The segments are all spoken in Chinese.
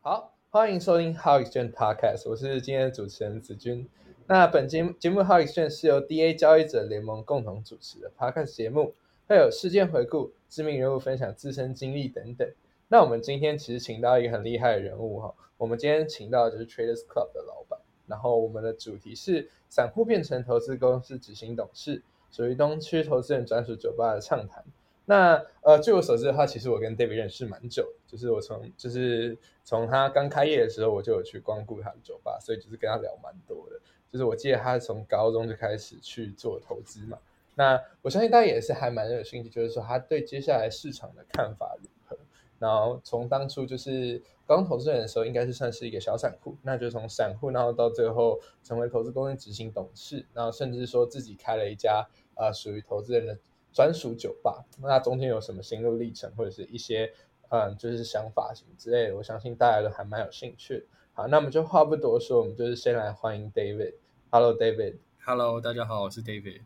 好，欢迎收听 How Exchange Podcast，我是今天的主持人子君。那本节节目 How Exchange 是由 DA 交易者联盟共同主持的 Podcast 节目，会有事件回顾、知名人物分享自身经历等等。那我们今天其实请到一个很厉害的人物哈，我们今天请到的就是 Traders Club 的老板，然后我们的主题是散户变成投资公司执行董事，属于东区投资人专属酒吧的畅谈。那呃，据我所知的话，其实我跟 David 认识蛮久，就是我从就是从他刚开业的时候，我就有去光顾他的酒吧，所以就是跟他聊蛮多的。就是我记得他从高中就开始去做投资嘛，那我相信大家也是还蛮有兴趣，就是说他对接下来市场的看法如何。然后从当初就是刚投资人的时候，应该是算是一个小散户，那就从散户，然后到最后成为投资公司执行董事，然后甚至说自己开了一家呃属于投资人的。专属酒吧，那中间有什么心路历程，或者是一些嗯，就是想法什么之类的，我相信大家都还蛮有兴趣。好，那我们就话不多说，我们就是先来欢迎 David。Hello，David。Hello，大家好，我是 David。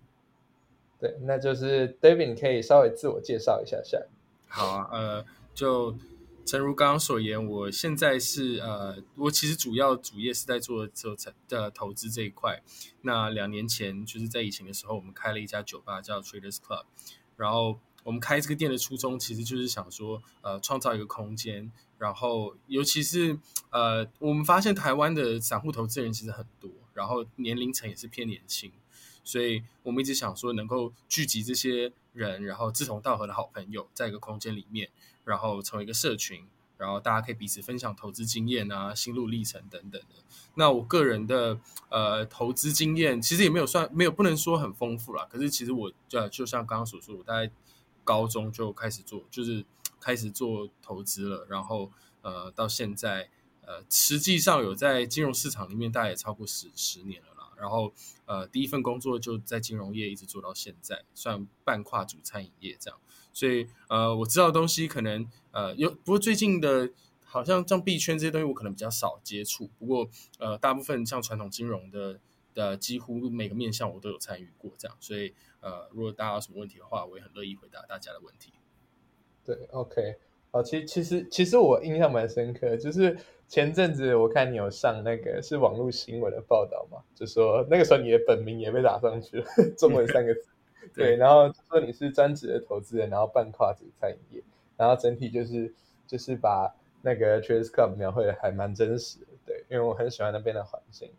对，那就是 David，你可以稍微自我介绍一下下。好啊，呃，就。诚如刚刚所言，我现在是呃，我其实主要主业是在做做的投资这一块。那两年前就是在疫情的时候，我们开了一家酒吧叫 Traders Club。然后我们开这个店的初衷，其实就是想说，呃，创造一个空间。然后尤其是呃，我们发现台湾的散户投资人其实很多，然后年龄层也是偏年轻，所以我们一直想说，能够聚集这些人，然后志同道合的好朋友，在一个空间里面。然后成为一个社群，然后大家可以彼此分享投资经验啊、心路历程等等的。那我个人的呃投资经验其实也没有算没有不能说很丰富啦。可是其实我就就像刚刚所说，我大概高中就开始做，就是开始做投资了。然后呃到现在呃实际上有在金融市场里面大概也超过十十年了啦。然后呃第一份工作就在金融业一直做到现在，算半跨主餐饮业这样。所以，呃，我知道的东西可能，呃，有不过最近的，好像像币圈这些东西，我可能比较少接触。不过，呃，大部分像传统金融的的，几乎每个面向我都有参与过，这样。所以，呃，如果大家有什么问题的话，我也很乐意回答大家的问题。对，OK，好，其其实其实我印象蛮深刻，就是前阵子我看你有上那个是网络新闻的报道嘛，就说那个时候你的本名也被打上去了，中文三个字。对，然后说你是专职的投资人，然后半跨子餐饮业，然后整体就是就是把那个 t r a d e s Club 描绘的还蛮真实的，对，因为我很喜欢那边的环境。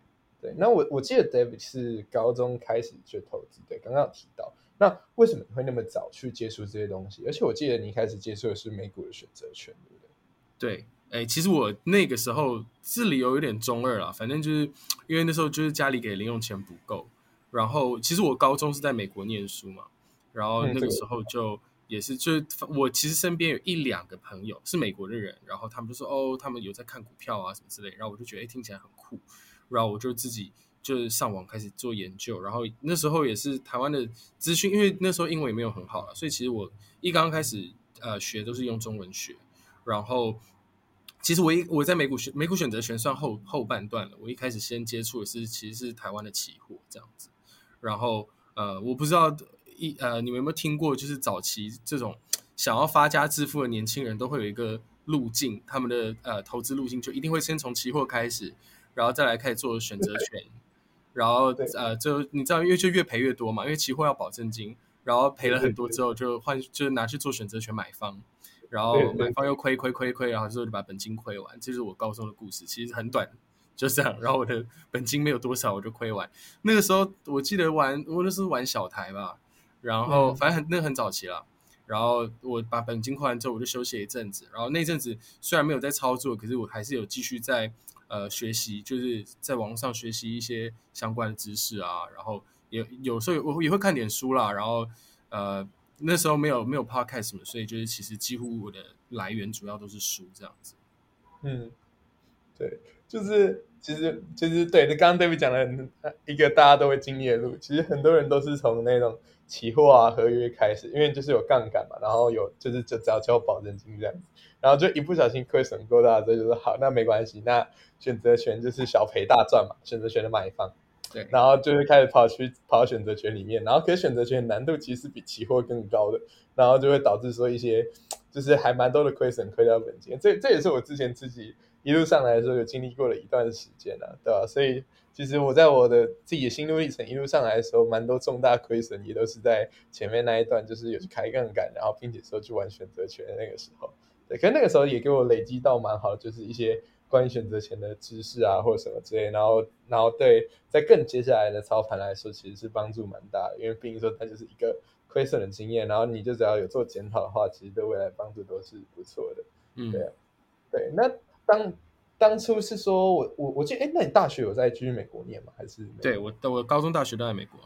对，那我我记得 David 是高中开始就投资，对，刚刚有提到，那为什么你会那么早去接触这些东西？而且我记得你一开始接触的是美股的选择权，对不对？对，哎，其实我那个时候是理由有点中二啦，反正就是因为那时候就是家里给零用钱不够。然后，其实我高中是在美国念书嘛，然后那个时候就也是，就是我其实身边有一两个朋友是美国的人，然后他们就说哦，他们有在看股票啊什么之类，然后我就觉得哎听起来很酷，然后我就自己就是上网开始做研究，然后那时候也是台湾的资讯，因为那时候英文也没有很好了，所以其实我一刚刚开始呃学都是用中文学，然后其实我一我在美股选美股选择权算后后半段了，我一开始先接触的是其实是台湾的期货这样子。然后，呃，我不知道一呃，你们有没有听过，就是早期这种想要发家致富的年轻人都会有一个路径，他们的呃投资路径就一定会先从期货开始，然后再来开始做选择权，然后呃，就你知道，因为就越赔越多嘛，因为期货要保证金，然后赔了很多之后就换就拿去做选择权买方，然后买方又亏亏亏亏，然后之后就把本金亏完，这是我高中的故事，其实很短。就这样，然后我的本金没有多少，我就亏完。那个时候我记得玩，我那是玩小台吧，然后反正很那很早期了。然后我把本金亏完之后，我就休息一阵子。然后那阵子虽然没有在操作，可是我还是有继续在呃学习，就是在网上学习一些相关的知识啊。然后也有时候我也会看点书啦。然后呃那时候没有没有 podcast 什么，所以就是其实几乎我的来源主要都是书这样子。嗯，对，就是。其实，其实对，就刚刚 David 讲的一个大家都会经历的路，其实很多人都是从那种期货啊、合约开始，因为就是有杠杆嘛，然后有就是就只要交保证金这样子，然后就一不小心亏损过大，这就是好，那没关系，那选择权就是小赔大赚嘛，选择权的买方。对，然后就会开始跑去跑选择权里面，然后可是选择权难度其实比期货更高的，然后就会导致说一些就是还蛮多的亏损亏掉本金，这这也是我之前自己一路上来的时候有经历过了一段时间啊，对吧？所以其实我在我的自己的心路历程一路上来的时候，蛮多重大亏损也都是在前面那一段，就是有去开杠杆，然后并且说去玩选择权的那个时候，对，可是那个时候也给我累积到蛮好，就是一些。关于选择权的知识啊，或者什么之类，然后，然后对，在更接下来的操盘来说，其实是帮助蛮大的，因为毕竟说它就是一个亏损的经验，然后你就只要有做检讨的话，其实对未来帮助都是不错的。嗯，对啊，对。那当当初是说我我我记得，哎，那你大学有在继续美国念吗？还是？对我，我高中、大学都在美国。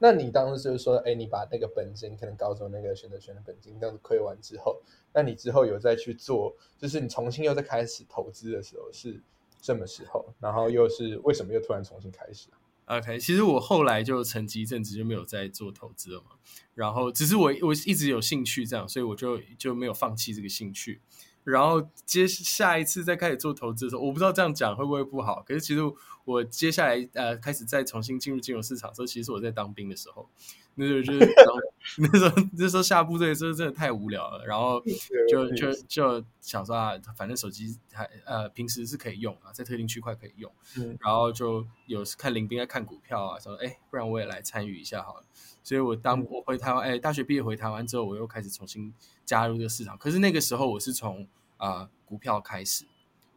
那你当时就是说，哎，你把那个本金，可能高中那个选择权的本金这样子亏完之后，那你之后有再去做，就是你重新又再开始投资的时候是什么时候？然后又是为什么又突然重新开始？OK，其实我后来就沉寂一阵子就没有再做投资了嘛。然后只是我我一直有兴趣这样，所以我就就没有放弃这个兴趣。然后接下一次再开始做投资的时候，我不知道这样讲会不会不好。可是其实我接下来呃开始再重新进入金融市场的时候，其实我在当兵的时候，那时候就是当 那时候那时候下部队真的真的太无聊了，然后就就就想说啊，反正手机还呃平时是可以用啊，在特定区块可以用，然后就有看林斌在看股票啊，说哎，不然我也来参与一下好了。所以我当我回台湾，哎，大学毕业回台湾之后，我又开始重新加入这个市场。可是那个时候我是从啊，股票开始，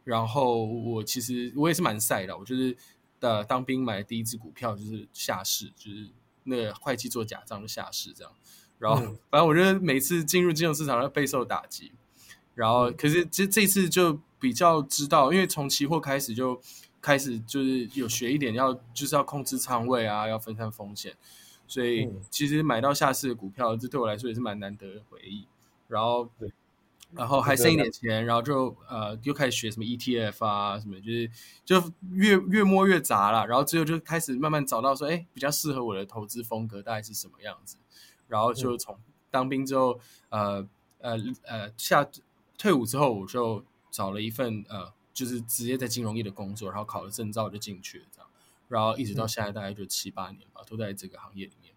然后我其实我也是蛮晒的，我就是呃当兵买的第一只股票就是下市，就是那个会计做假账就下市这样，然后反正我觉得每次进入金融市场都备受打击，然后可是这这次就比较知道，因为从期货开始就开始就是有学一点，要就是要控制仓位啊，要分散风险，所以其实买到下市的股票，这对我来说也是蛮难得的回忆，然后。然后还剩一点钱，然后就呃又开始学什么 ETF 啊什么，就是就越越摸越杂了。然后最后就开始慢慢找到说，哎，比较适合我的投资风格大概是什么样子。然后就从当兵之后，呃呃呃下退伍之后，我就找了一份呃就是直接在金融业的工作，然后考了证照就进去了这样。然后一直到现在大概就七八年吧，都在这个行业里面。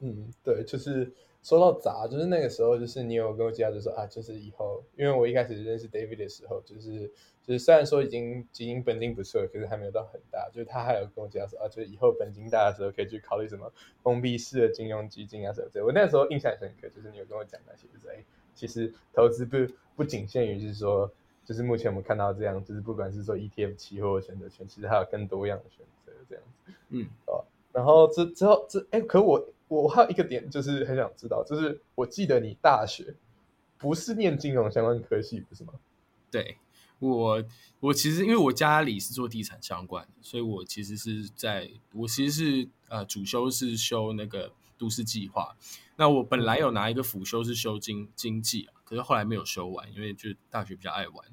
嗯，对，就是。说到砸，就是那个时候，就是你有跟我介绍，就说啊，就是以后，因为我一开始认识 David 的时候，就是就是虽然说已经基金本金不错，可是还没有到很大，就是他还有跟我介绍说啊，就是以后本金大的时候可以去考虑什么封闭式的金融基金啊什么的。我那时候印象深刻，就是你有跟我讲那些，就是哎，其实投资不不仅限于就是说，就是目前我们看到这样，就是不管是说 ETF 期货选择权，其实还有更多样的选择这样子，嗯，哦，然后之之后这哎，可我。我还有一个点，就是很想知道，就是我记得你大学不是念金融相关科系，不是吗？对我，我其实因为我家里是做地产相关的，所以我其实是在，我其实是呃主修是修那个都市计划。那我本来有拿一个辅修是修经经济啊，可是后来没有修完，因为就大学比较爱玩，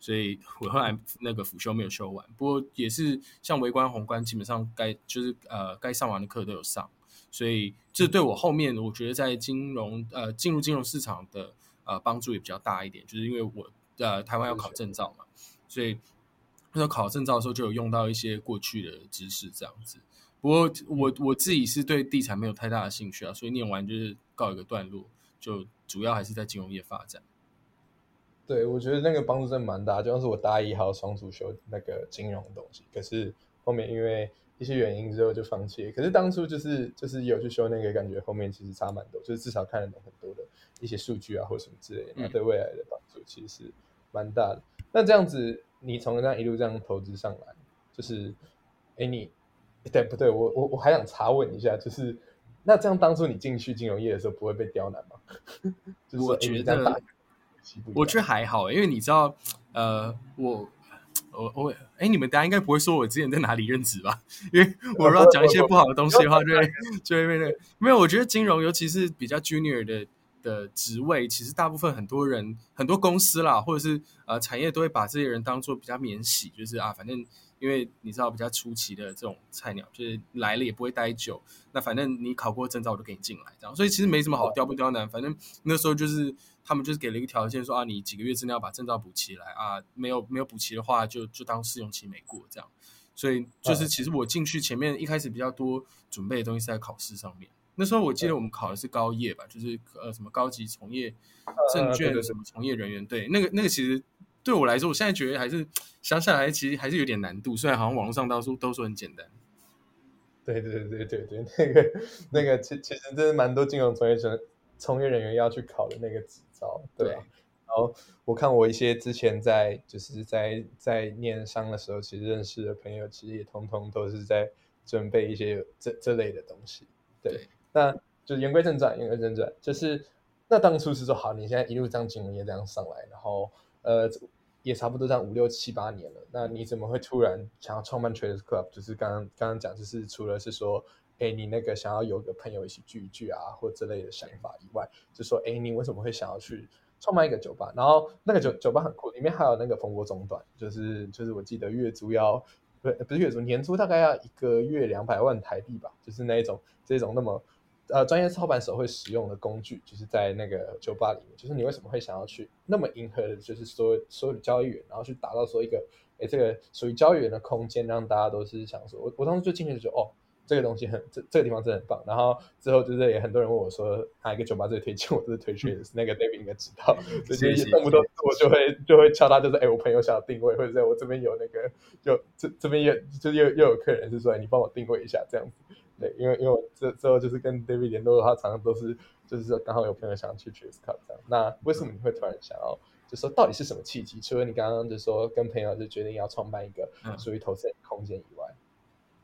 所以我后来那个辅修没有修完。不过也是像微观宏观，基本上该就是呃该上完的课都有上。所以这对我后面我觉得在金融呃进入金融市场的呃帮助也比较大一点，就是因为我呃台湾要考证照嘛，所以那时候考证照的时候就有用到一些过去的知识这样子。不过我我自己是对地产没有太大的兴趣啊，所以念完就是告一个段落，就主要还是在金融业发展。对，我觉得那个帮助真的蛮大，就像是我大一还有双主修那个金融的东西，可是后面因为。一些原因之后就放弃，可是当初就是就是有去修那个，感觉后面其实差蛮多，就是至少看得懂很多的一些数据啊或什么之类的，那对未来的帮助其实是蛮大的。那这样子，你从这样一路这样投资上来，就是，哎，你对不对？我我我还想查问一下，就是那这样当初你进去金融业的时候不会被刁难吗？就是我觉得，我觉得还好，因为你知道，呃，我。我我哎，你们大家应该不会说我之前在哪里任职吧？因为我如果讲一些不好的东西的话，就会就会被那没有。我觉得金融，尤其是比较 junior 的的职位，其实大部分很多人、很多公司啦，或者是呃产业都会把这些人当做比较免洗，就是啊，反正因为你知道比较初期的这种菜鸟，就是来了也不会待久，那反正你考过证照，我就给你进来这样。所以其实没什么好刁不刁难，反正那时候就是。他们就是给了一个条件，说啊，你几个月之内要把证照补齐来啊，没有没有补齐的话，就就当试用期没过这样。所以就是其实我进去前面一开始比较多准备的东西是在考试上面。那时候我记得我们考的是高业吧，就是呃什么高级从业证券的什么从业人员。对，那个那个其实对我来说，我现在觉得还是想起来其实还是有点难度。虽然好像网络上到处都说很简单。对对对对对，那个那个其其实真的蛮多金融从业者从业人员要去考的那个执照，对然后我看我一些之前在就是在在念商的时候，其实认识的朋友，其实也通通都是在准备一些这这类的东西。对，那就言归正传，言归正传，就是那当初是说好，你现在一路这样金融业这样上来，然后呃。也差不多这样五六七八年了，那你怎么会突然想要创办 Traders Club？就是刚刚刚刚讲，就是除了是说，哎，你那个想要有个朋友一起聚一聚啊，或这类的想法以外，就说，哎，你为什么会想要去创办一个酒吧？然后那个酒酒吧很酷，里面还有那个蜂窝中短，就是就是我记得月租要不不是月租，年租大概要一个月两百万台币吧，就是那一种这种那么。呃，专业操盘手会使用的工具，就是在那个酒吧里面。就是你为什么会想要去那么迎合，就是说所有的交易员，然后去打造说一个，哎，这个属于交易员的空间，让大家都是想说，我我当时就进去就觉得，哦，这个东西很，这这个地方真的很棒。然后之后就是也很多人问我说，哪一个酒吧最推荐，我都是推荐那个 David 应该知道，所以动不动我就会就会敲他，就是哎，我朋友想要定位，或者在我这边有那个，就这这边又就是又又有客人是说，你帮我定位一下这样子。对，因为因为我这之后就是跟 David 联络的话，常常都是就是说刚好有朋友想要去 Cheers Cup 这样。那为什么你会突然想要，就说到底是什么契机？除了你刚刚就说跟朋友就决定要创办一个属于投资空间以外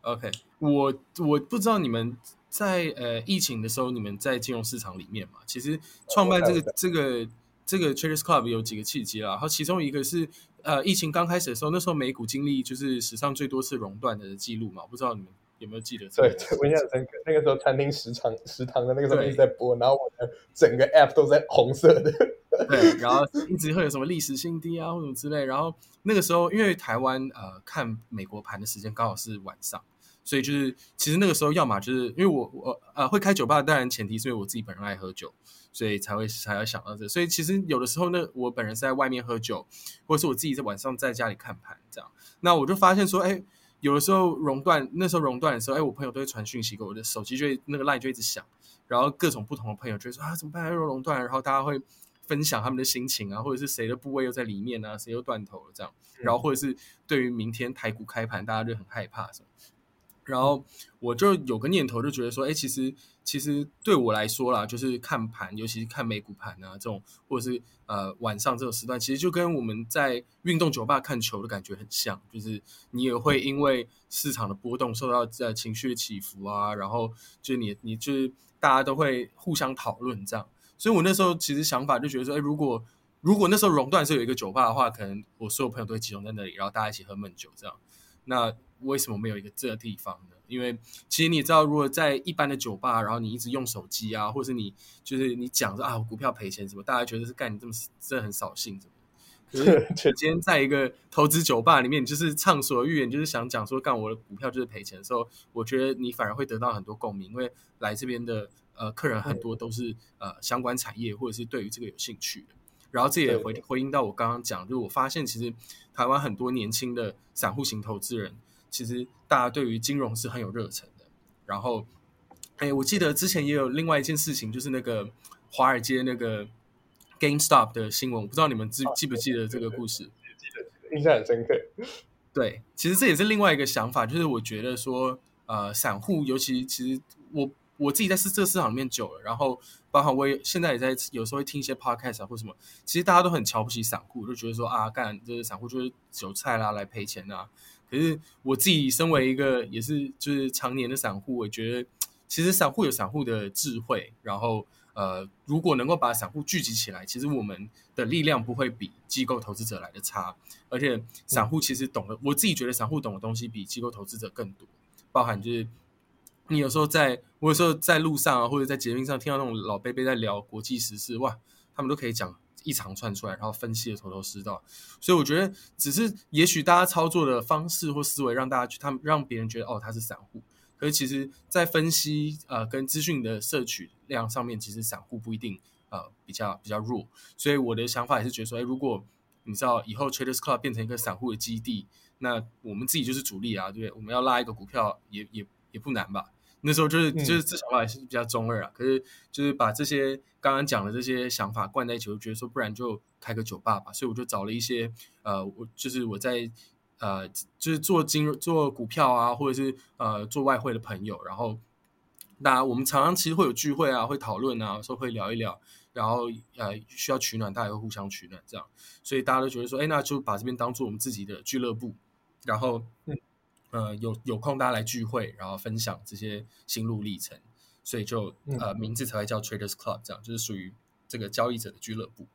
，OK，我我不知道你们在呃疫情的时候，你们在金融市场里面嘛，其实创办这个这个这个 Cheers Club 有几个契机啦，然后其中一个是呃疫情刚开始的时候，那时候美股经历就是史上最多次熔断的记录嘛，不知道你们。有没有记得？对，我印象深刻。那个时候餐厅食堂食堂的那个时候一直在播，然后我的整个 app 都在红色的。对，然后一直会有什么历史新低啊，或者之类。然后那个时候，因为台湾呃看美国盘的时间刚好是晚上，所以就是其实那个时候，要么就是因为我我呃会开酒吧，当然前提是因为我自己本人爱喝酒，所以才会才要想到这。所以其实有的时候呢，我本人是在外面喝酒，或者是我自己在晚上在家里看盘这样。那我就发现说，哎。有的时候熔断，那时候熔断的时候，哎，我朋友都会传讯息给我的手机，就会那个 line 就一直响，然后各种不同的朋友就会说啊，怎么办？又熔断，然后大家会分享他们的心情啊，或者是谁的部位又在里面啊，谁又断头了这样，然后或者是对于明天台股开盘，大家就很害怕什么。然后我就有个念头，就觉得说，哎，其实其实对我来说啦，就是看盘，尤其是看美股盘啊，这种或者是呃晚上这种时段，其实就跟我们在运动酒吧看球的感觉很像，就是你也会因为市场的波动受到在情绪的起伏啊，然后就你你就是大家都会互相讨论这样。所以我那时候其实想法就觉得说，哎，如果如果那时候熔断是有一个酒吧的话，可能我所有朋友都会集中在那里，然后大家一起喝闷酒这样。那为什么没有一个这个地方呢？因为其实你知道，如果在一般的酒吧，然后你一直用手机啊，或者是你就是你讲着啊股票赔钱什么，大家觉得是干你这么真的很扫兴，怎么？可是 今天在一个投资酒吧里面，你就是畅所欲言，就是想讲说干我的股票就是赔钱的时候，我觉得你反而会得到很多共鸣，因为来这边的呃客人很多都是呃相关产业或者是对于这个有兴趣的。然后这也回回应到我刚刚讲，就是我发现其实台湾很多年轻的散户型投资人。其实大家对于金融是很有热忱的。然后，哎，我记得之前也有另外一件事情，就是那个华尔街那个 GameStop 的新闻，我不知道你们记记不记得这个故事？记得，印象很深刻。对，其实这也是另外一个想法，就是我觉得说，呃，散户尤其其实我我自己在市这个市场里面久了，然后包括我也现在也在有时候会听一些 podcast 啊或什么，其实大家都很瞧不起散户，就觉得说啊，干这些散户就是韭菜啦，来赔钱啦。可是我自己身为一个也是就是常年的散户，我觉得其实散户有散户的智慧，然后呃，如果能够把散户聚集起来，其实我们的力量不会比机构投资者来的差。而且散户其实懂得，我自己觉得散户懂的东西比机构投资者更多，包含就是你有时候在我有时候在路上啊，或者在捷运上听到那种老贝贝在聊国际时事，哇，他们都可以讲。一长串出来，然后分析的头头是道，所以我觉得只是也许大家操作的方式或思维让大家去，他们让别人觉得哦他是散户，可是其实在分析呃跟资讯的摄取量上面，其实散户不一定呃比较比较弱，所以我的想法也是觉得说，哎，如果你知道以后 Traders Club 变成一个散户的基地，那我们自己就是主力啊，对不对？我们要拉一个股票也也也不难吧？那时候就是就是这想法也是比较中二啊，可是就是把这些刚刚讲的这些想法灌在一起，我觉得说不然就开个酒吧吧，所以我就找了一些呃，我就是我在呃就是做金融做股票啊，或者是呃做外汇的朋友，然后那我们常常其实会有聚会啊，会讨论啊，说会聊一聊，然后呃需要取暖，大家会互相取暖这样，所以大家都觉得说，哎，那就把这边当做我们自己的俱乐部，然后。呃，有有空大家来聚会，然后分享这些心路历程，所以就呃名字才会叫 Traders Club，这样就是属于这个交易者的俱乐部。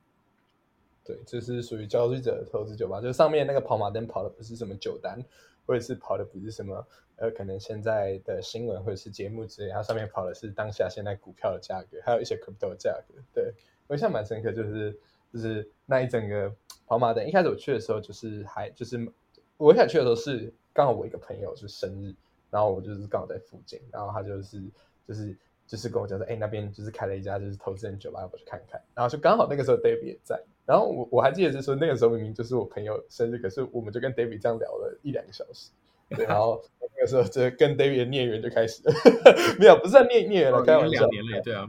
对，这是属于交易者的投资酒吧，就上面那个跑马灯跑的不是什么酒单，或者是跑的不是什么呃可能现在的新闻或者是节目之类，它上面跑的是当下现在股票的价格，还有一些 crypto 的价格。对我印象蛮深刻，就是就是那一整个跑马灯，一开始我去的时候就是还就是我想去的时候是。刚好我一个朋友就生日，然后我就是刚好在附近，然后他就是就是就是跟我讲说，哎，那边就是开了一家就是投资人酒吧，要不去看看？然后就刚好那个时候 David 也在，然后我我还记得是说那个时候明明就是我朋友生日，可是我们就跟 David 这样聊了一两个小时，对，然后那个时候就跟 David 的孽缘就开始了，没有，不是孽孽缘了，开玩笑，两年了，对啊，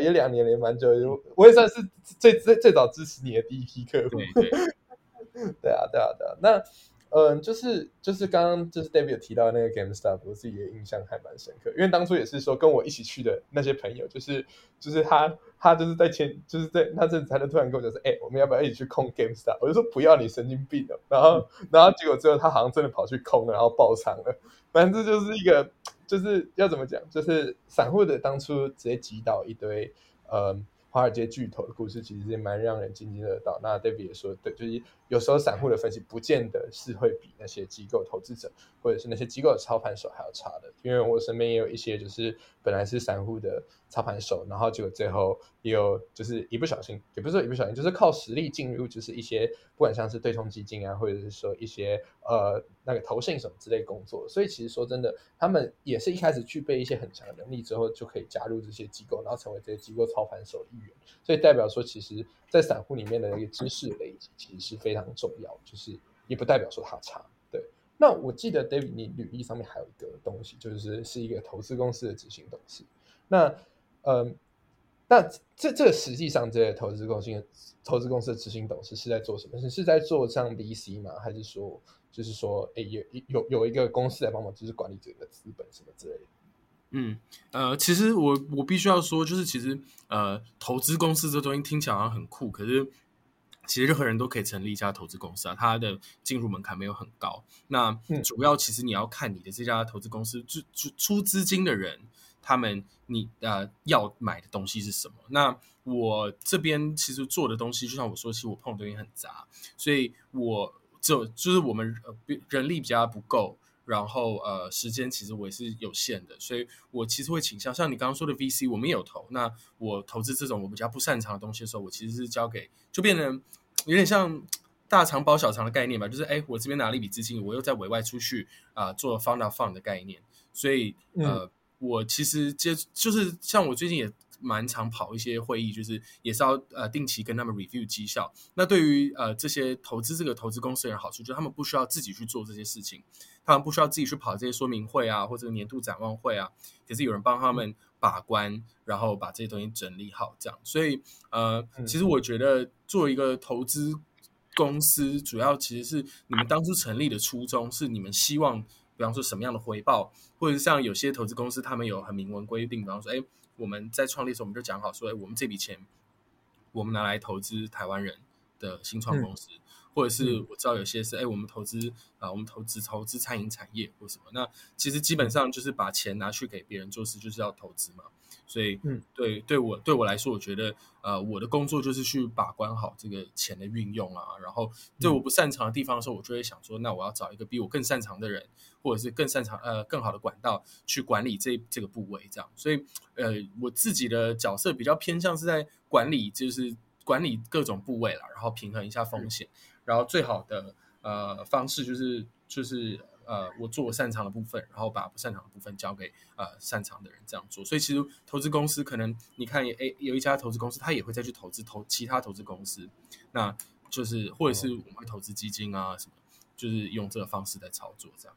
也两年了，蛮久，我也算是最最最早支持你的第一批客户，对，对 啊，对啊，对啊，那。嗯，就是就是刚刚就是 David 提到那个 GameStop，我自己的印象还蛮深刻，因为当初也是说跟我一起去的那些朋友，就是就是他他就是在前就是在那阵子，他就突然跟我讲说，哎，我们要不要一起去控 GameStop？我就说不要，你神经病哦。然后然后结果最后他好像真的跑去空了，然后爆仓了。反正这就是一个就是要怎么讲，就是散户的当初直接击倒一堆嗯。华尔街巨头的故事其实也蛮让人津津乐道。那 David 也说，对，就是有时候散户的分析不见得是会比那些机构投资者或者是那些机构的操盘手还要差的。因为我身边也有一些就是本来是散户的操盘手，然后结果最后也有就是一不小心，也不是说一不小心，就是靠实力进入，就是一些不管像是对冲基金啊，或者是说一些呃那个投信什么之类工作。所以其实说真的，他们也是一开始具备一些很强的能力之后，就可以加入这些机构，然后成为这些机构操盘手一员。所以代表说，其实，在散户里面的一个知识累积，其实是非常重要。就是也不代表说他差。那我记得 David，你履历上面还有一个东西，就是是一个投资公司的执行董事。那，嗯，那这这个实际上，这个投资公司投资公司的执行董事是在做什么？是是在做像 VC 吗？还是说，就是说，哎，有有有一个公司来帮忙，就是管理这个资本什么之类的？嗯，呃，其实我我必须要说，就是其实呃，投资公司这东西听起来好像很酷，可是其实任何人都可以成立一家投资公司啊，它的进入门槛没有很高。那主要其实你要看你的这家投资公司出出出资金的人，他们你呃要买的东西是什么？那我这边其实做的东西，就像我说，其实我碰的东西很杂，所以我就就是我们呃人力比较不够。然后呃，时间其实我也是有限的，所以我其实会倾向像你刚刚说的 VC，我们也有投。那我投资这种我比较不擅长的东西的时候，我其实是交给，就变成有点像大肠包小肠的概念吧。就是哎，我这边拿了一笔资金，我又在委外出去啊，做 fund of fund 的概念。所以呃，我其实接就是像我最近也。蛮常跑一些会议，就是也是要呃定期跟他们 review 绩效。那对于呃这些投资这个投资公司的人好处，就是他们不需要自己去做这些事情，他们不需要自己去跑这些说明会啊，或者年度展望会啊，可是有人帮他们把关，然后把这些东西整理好，这样。所以呃，其实我觉得做一个投资公司，主要其实是你们当初成立的初衷是你们希望，比方说什么样的回报，或者是像有些投资公司他们有很明文规定，比方说哎。我们在创立的时候，我们就讲好说，哎，我们这笔钱，我们拿来投资台湾人的新创公司，或者是我知道有些是，哎，我们投资啊，我们投资投资餐饮产业或什么。那其实基本上就是把钱拿去给别人做事，就是要投资嘛。所以，嗯，对，对我对我来说，我觉得，呃，我的工作就是去把关好这个钱的运用啊。然后，对我不擅长的地方的时候，我就会想说，那我要找一个比我更擅长的人，或者是更擅长呃更好的管道去管理这这个部位，这样。所以，呃，我自己的角色比较偏向是在管理，就是管理各种部位啦，然后平衡一下风险，然后最好的呃方式就是就是。呃，我做我擅长的部分，然后把不擅长的部分交给呃擅长的人这样做。所以其实投资公司可能你看，诶，有一家投资公司，他也会再去投资投其他投资公司，那就是或者是我们会投资基金啊什么，就是用这个方式在操作这样。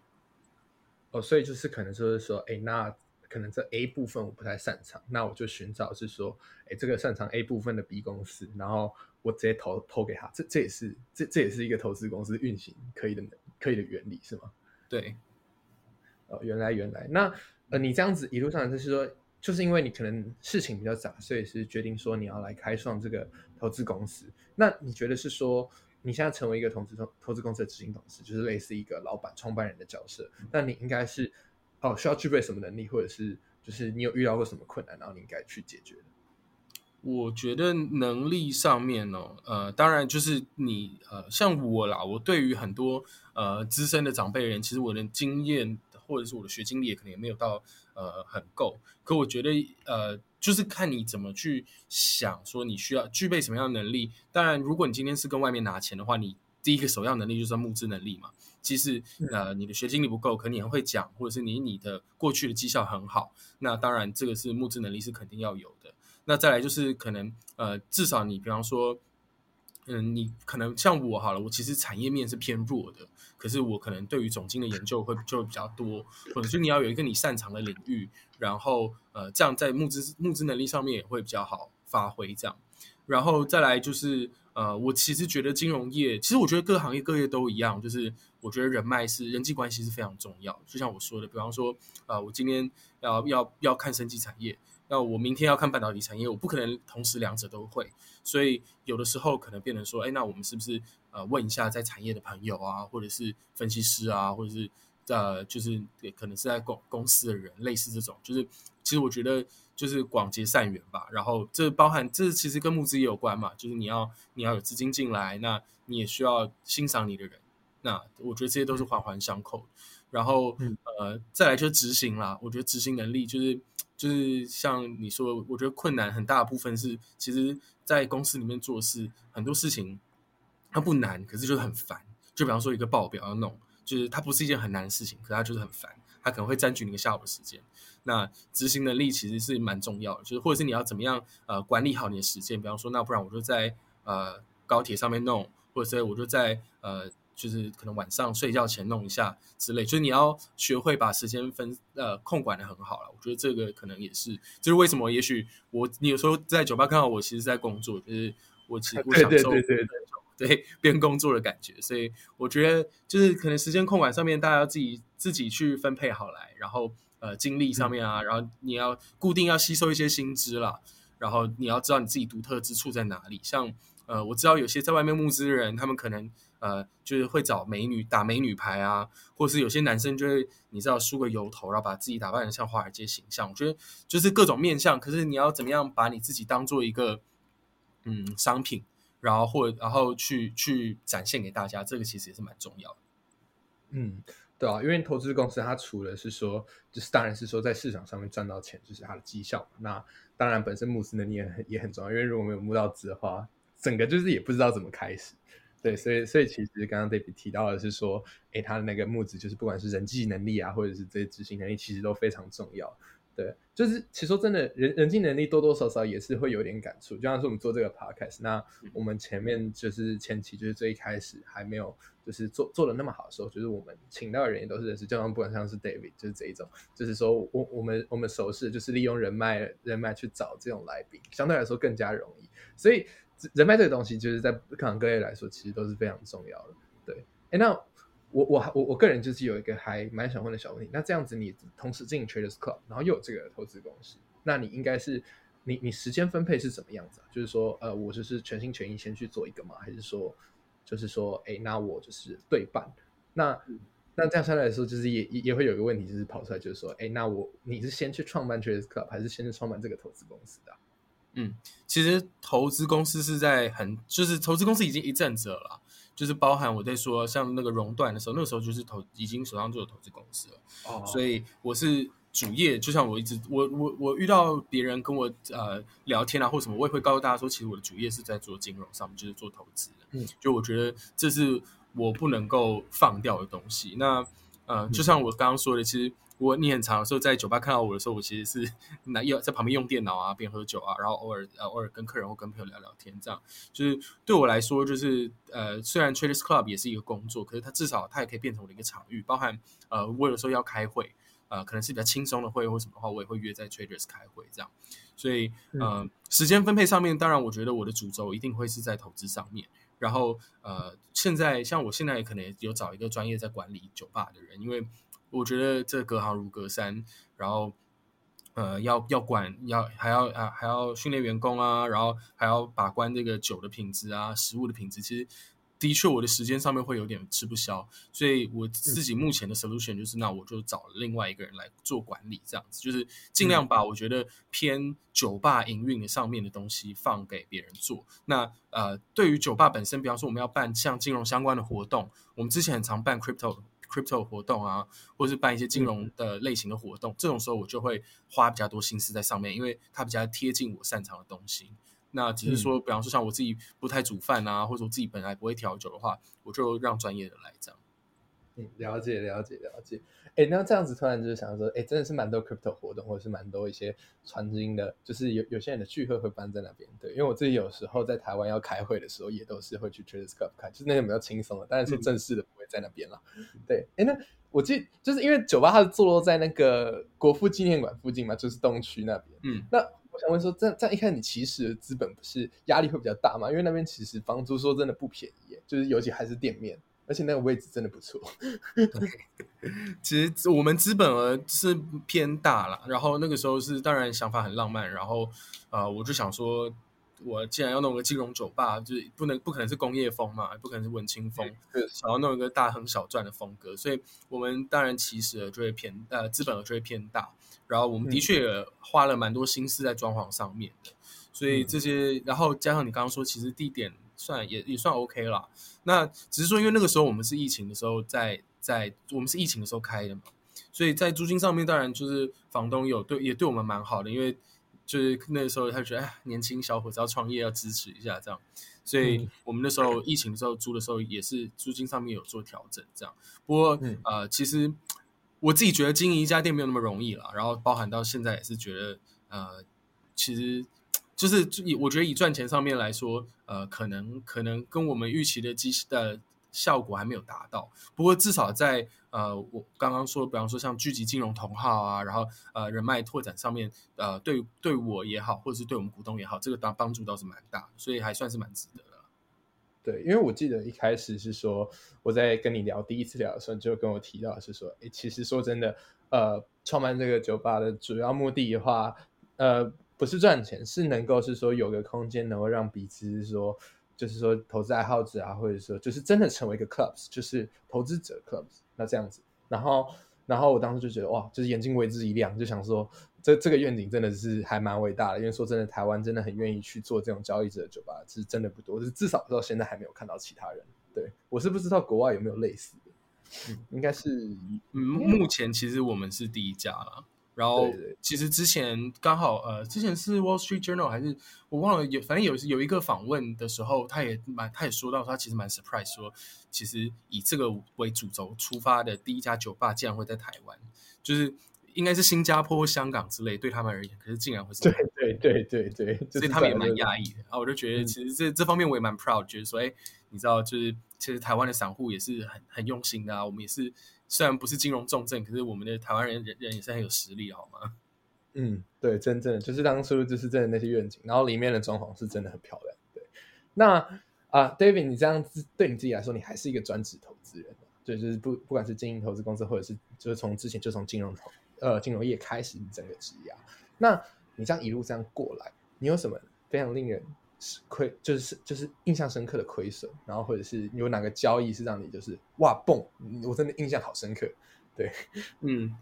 哦，所以就是可能就是说，哎，那可能这 A 部分我不太擅长，那我就寻找是说，哎，这个擅长 A 部分的 B 公司，然后我直接投投给他，这这也是这这也是一个投资公司运行可以的可以的原理是吗？对。哦，原来原来，那呃，你这样子一路上就是说，就是因为你可能事情比较杂，所以是决定说你要来开创这个投资公司。那你觉得是说？你现在成为一个投资投投资公司的执行董事，就是类似一个老板、创办人的角色。那你应该是哦，需要具备什么能力，或者是就是你有遇到过什么困难，然后你应该去解决的？我觉得能力上面呢，呃，当然就是你呃，像我啦，我对于很多呃资深的长辈人，其实我的经验或者是我的学经历，也可能也没有到呃很够。可我觉得呃。就是看你怎么去想，说你需要具备什么样的能力。当然，如果你今天是跟外面拿钱的话，你第一个首要能力就是募资能力嘛。其实，呃，你的学经历不够，可你很会讲，或者是你你的过去的绩效很好，那当然这个是募资能力是肯定要有的。那再来就是可能，呃，至少你比方说。嗯，你可能像我好了，我其实产业面是偏弱的，可是我可能对于总经的研究会就会比较多，或者是你要有一个你擅长的领域，然后呃，这样在募资募资能力上面也会比较好发挥这样，然后再来就是呃，我其实觉得金融业，其实我觉得各行业各业都一样，就是我觉得人脉是人际关系是非常重要，就像我说的，比方说呃，我今天要要要看升级产业。那我明天要看半导体产业，我不可能同时两者都会，所以有的时候可能变成说，哎，那我们是不是呃问一下在产业的朋友啊，或者是分析师啊，或者是呃就是可能是在公公司的人，类似这种，就是其实我觉得就是广结善缘吧。然后这包含这其实跟募资也有关嘛，就是你要你要有资金进来，那你也需要欣赏你的人，那我觉得这些都是环环相扣。然后呃再来就执行啦，我觉得执行能力就是。就是像你说，我觉得困难很大的部分是，其实，在公司里面做事，很多事情它不难，可是就是很烦。就比方说一个报表要弄，就是它不是一件很难的事情，可它就是很烦，它可能会占据你一个下午的时间。那执行能力其实是蛮重要的，就是或者是你要怎么样呃管理好你的时间。比方说，那不然我就在呃高铁上面弄，或者是我就在呃。就是可能晚上睡觉前弄一下之类，就是你要学会把时间分呃控管的很好了。我觉得这个可能也是，就是为什么也许我你有时候在酒吧看到我，其实在工作，就是我其实 我享受对对对 对对边工作的感觉。所以我觉得就是可能时间控管上面，大家要自己自己去分配好来，然后呃精力上面啊，然后你要固定要吸收一些新知啦，然后你要知道你自己独特之处在哪里。像呃我知道有些在外面募资的人，他们可能。呃，就是会找美女打美女牌啊，或是有些男生就会你知道梳个油头，然后把自己打扮的像华尔街形象。我觉得就是各种面相，可是你要怎么样把你自己当做一个嗯商品，然后或然后去去展现给大家，这个其实也是蛮重要的。嗯，对啊，因为投资公司它除了是说，就是当然是说在市场上面赚到钱，就是它的绩效。那当然本身募资能力也很也很重要，因为如果没有募到资的话，整个就是也不知道怎么开始。对，所以所以其实刚刚 David 提到的是说，哎，他的那个木子就是不管是人际能力啊，或者是这些执行能力，其实都非常重要。对，就是其实说真的，人人际能力多多少少也是会有点感触。就像是我们做这个 podcast，那我们前面就是前期就是最一开始还没有就是做做的那么好的时候，就是我们请到的人也都是认识，就像不管像是 David，就是这一种，就是说我我们我们熟识，就是利用人脉人脉去找这种来宾，相对来说更加容易，所以。人脉这个东西，就是在各行各业来说，其实都是非常重要的。对，哎，那我我我我个人就是有一个还蛮想问的小问题。那这样子，你同时经营 Traders Club，然后又有这个投资公司，那你应该是你你时间分配是怎么样子啊？就是说，呃，我就是全心全意先去做一个吗？还是说，就是说，哎，那我就是对半？那那这样相对来说，就是也也会有一个问题，就是跑出来，就是说，哎，那我你是先去创办 Traders Club，还是先去创办这个投资公司的？嗯，其实投资公司是在很，就是投资公司已经一阵子了，就是包含我在说像那个熔断的时候，那个时候就是投已经手上就有投资公司了，哦，所以我是主业，就像我一直我我我遇到别人跟我呃聊天啊或什么，我也会告诉大家说，其实我的主业是在做金融上面，就是做投资的，嗯，就我觉得这是我不能够放掉的东西。那呃，就像我刚刚说的，其实我你很长的时候在酒吧看到我的时候，我其实是 那要在旁边用电脑啊，边喝酒啊，然后偶尔呃偶尔跟客人或跟朋友聊聊天，这样。就是对我来说，就是呃虽然 Traders Club 也是一个工作，可是它至少它也可以变成我的一个场域，包含呃我有时候要开会，呃可能是比较轻松的会或什么的话，我也会约在 Traders 开会这样，所以呃时间分配上面，当然我觉得我的主轴一定会是在投资上面。然后，呃，现在像我现在可能有找一个专业在管理酒吧的人，因为我觉得这隔行如隔山。然后，呃，要要管，要还要啊还要训练员工啊，然后还要把关这个酒的品质啊，食物的品质，其实。的确，我的时间上面会有点吃不消，所以我自己目前的 solution 就是，那我就找另外一个人来做管理，这样子就是尽量把我觉得偏酒吧营运的上面的东西放给别人做。那呃，对于酒吧本身，比方说我们要办像金融相关的活动，我们之前很常办 crypto crypto 活动啊，或是办一些金融的类型的活动，这种时候我就会花比较多心思在上面，因为它比较贴近我擅长的东西。那只是说，比方说像我自己不太煮饭啊，或者我自己本来不会调酒的话，我就让专业的来这样。嗯，了解了解了解。哎，那这样子突然就是想说，哎，真的是蛮多 crypto 活动，或者是蛮多一些传经的，就是有有些人的聚会会办在那边。对，因为我自己有时候在台湾要开会的时候，也都是会去 Traders Club 开，就是那个比较轻松的，但是正式的不会在那边了。对，哎，那我记就是因为酒吧它是坐落在那个国父纪念馆附近嘛，就是东区那边。嗯，那。我想问说，这这样一开始你起始的资本不是压力会比较大嘛？因为那边其实房租说真的不便宜，就是尤其还是店面，而且那个位置真的不错。其实我们资本额是偏大了，然后那个时候是当然想法很浪漫，然后呃，我就想说。我既然要弄个金融酒吧，就是不能不可能是工业风嘛，不可能是文青风，想要弄一个大亨小赚的风格，所以我们当然其实就会偏呃资本额就会偏大，然后我们的确花了蛮多心思在装潢上面的，所以这些然后加上你刚刚说，其实地点算也也算 OK 了，那只是说因为那个时候我们是疫情的时候在在我们是疫情的时候开的嘛，所以在租金上面当然就是房东有对也对我们蛮好的，因为。就是那个时候，他觉得哎，年轻小伙子要创业，要支持一下这样。所以我们那时候疫情的时候租的时候，也是租金上面有做调整这样。不过呃，其实我自己觉得经营一家店没有那么容易了。然后包含到现在也是觉得呃，其实就是以我觉得以赚钱上面来说，呃，可能可能跟我们预期的机的效果还没有达到。不过至少在呃，我刚刚说，比方说像聚集金融同号啊，然后呃人脉拓展上面，呃对对我也好，或者是对我们股东也好，这个帮帮助倒是蛮大，所以还算是蛮值得的。对，因为我记得一开始是说我在跟你聊第一次聊的时候，你就跟我提到是说，哎，其实说真的，呃，创办这个酒吧的主要目的的话，呃，不是赚钱，是能够是说有个空间能够让彼此说，就是说投资爱好者啊，或者说就是真的成为一个 clubs，就是投资者 clubs。那这样子，然后，然后我当时就觉得哇，就是眼睛为之一亮，就想说，这这个愿景真的是还蛮伟大的。因为说真的，台湾真的很愿意去做这种交易者的酒吧，是真的不多，是至少到现在还没有看到其他人。对我是不知道国外有没有类似的，应该是，目前其实我们是第一家了。然后，其实之前刚好，呃，之前是 Wall Street Journal 还是我忘了，有反正有有一个访问的时候，他也蛮，他也说到，他其实蛮 surprise，说其实以这个为主轴出发的第一家酒吧竟然会在台湾，就是应该是新加坡、香港之类，对他们而言，可是竟然会是对对对对对，所以他们也蛮讶异的。然后我就觉得，其实这这方面我也蛮 proud，觉得说，哎，你知道，就是其实台湾的散户也是很很用心的啊，我们也是。虽然不是金融重镇，可是我们的台湾人人人也是很有实力，好吗？嗯，对，真正的就是当初就是真的那些愿景，然后里面的装潢是真的很漂亮。对，那啊，David，你这样子对你自己来说，你还是一个专职投资人，对，就是不不管是经营投资公司，或者是就是从之前就从金融投呃金融业开始你整个职业，那你这样一路这样过来，你有什么非常令人？亏就是就是印象深刻的亏损，然后或者是有哪个交易是让你就是哇蹦，我真的印象好深刻。对，嗯，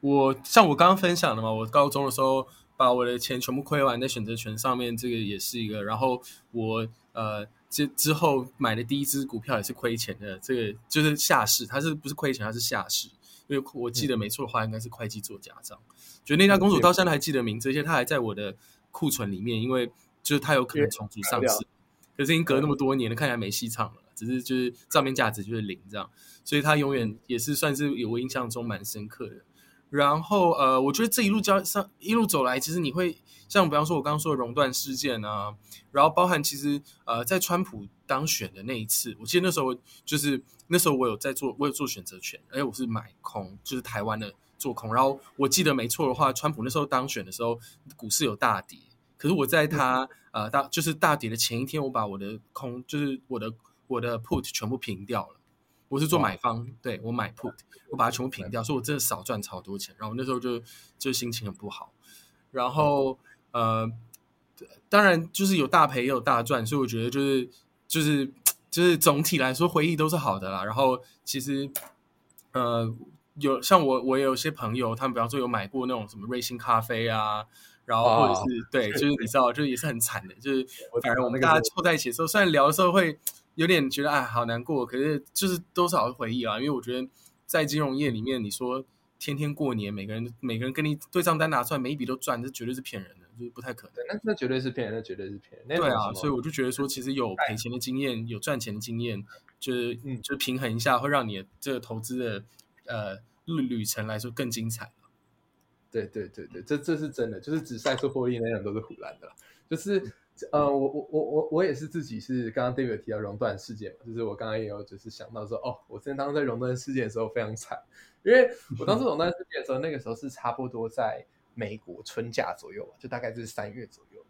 我像我刚刚分享的嘛，我高中的时候把我的钱全部亏完在选择权上面，这个也是一个。然后我呃之之后买的第一只股票也是亏钱的，这个就是下市，它是不是亏钱，它是下市。因为我记得没错的话，应该是会计做假账。就那家公主到现在还记得名字，而且它还在我的库存里面，因为。就是它有可能重组上市，可是已经隔那么多年了，看起来没戏唱了。只是就是账面价值就是零这样，所以它永远也是算是有我印象中蛮深刻的。然后呃，我觉得这一路交上一路走来，其实你会像比方说我刚刚说的熔断事件啊，然后包含其实呃，在川普当选的那一次，我记得那时候就是那时候我有在做，我有做选择权，而且我是买空，就是台湾的做空。然后我记得没错的话，川普那时候当选的时候，股市有大跌，可是我在他呃大就是大跌的前一天，我把我的空就是我的我的 put 全部平掉了。我是做买方，对我买 put，我把它全部平掉，所以我真的少赚超多钱。然后那时候就就心情很不好。然后呃，当然就是有大赔也有大赚，所以我觉得就是就是就是总体来说回忆都是好的啦。然后其实呃有像我我也有些朋友，他们比方说有买过那种什么瑞幸咖啡啊，然后或者是对，就是你知道，就是也是很惨的，就是 反正我们大家凑在一起的时候，虽然聊的时候会。有点觉得哎，好难过。可是就是多少回忆啊，因为我觉得在金融业里面，你说天天过年，每个人每个人跟你对账单拿出来，每一笔都赚，这绝对是骗人的，就是不太可能。那那绝对是骗人，那绝对是骗人。对啊，所以我就觉得说，其实有赔钱的经验，有赚钱的经验，就是嗯，就平衡一下，会让你的这个投资的呃旅旅程来说更精彩。对对对对，这这是真的，就是只晒出获利那种都是胡乱的，就是。呃，我我我我我也是自己是刚刚 David 提到熔断事件嘛，就是我刚刚也有就是想到说，哦，我之前当时在熔断事件的时候非常惨，因为我当时 熔断事件的时候，那个时候是差不多在美国春假左右吧，就大概就是三月左右，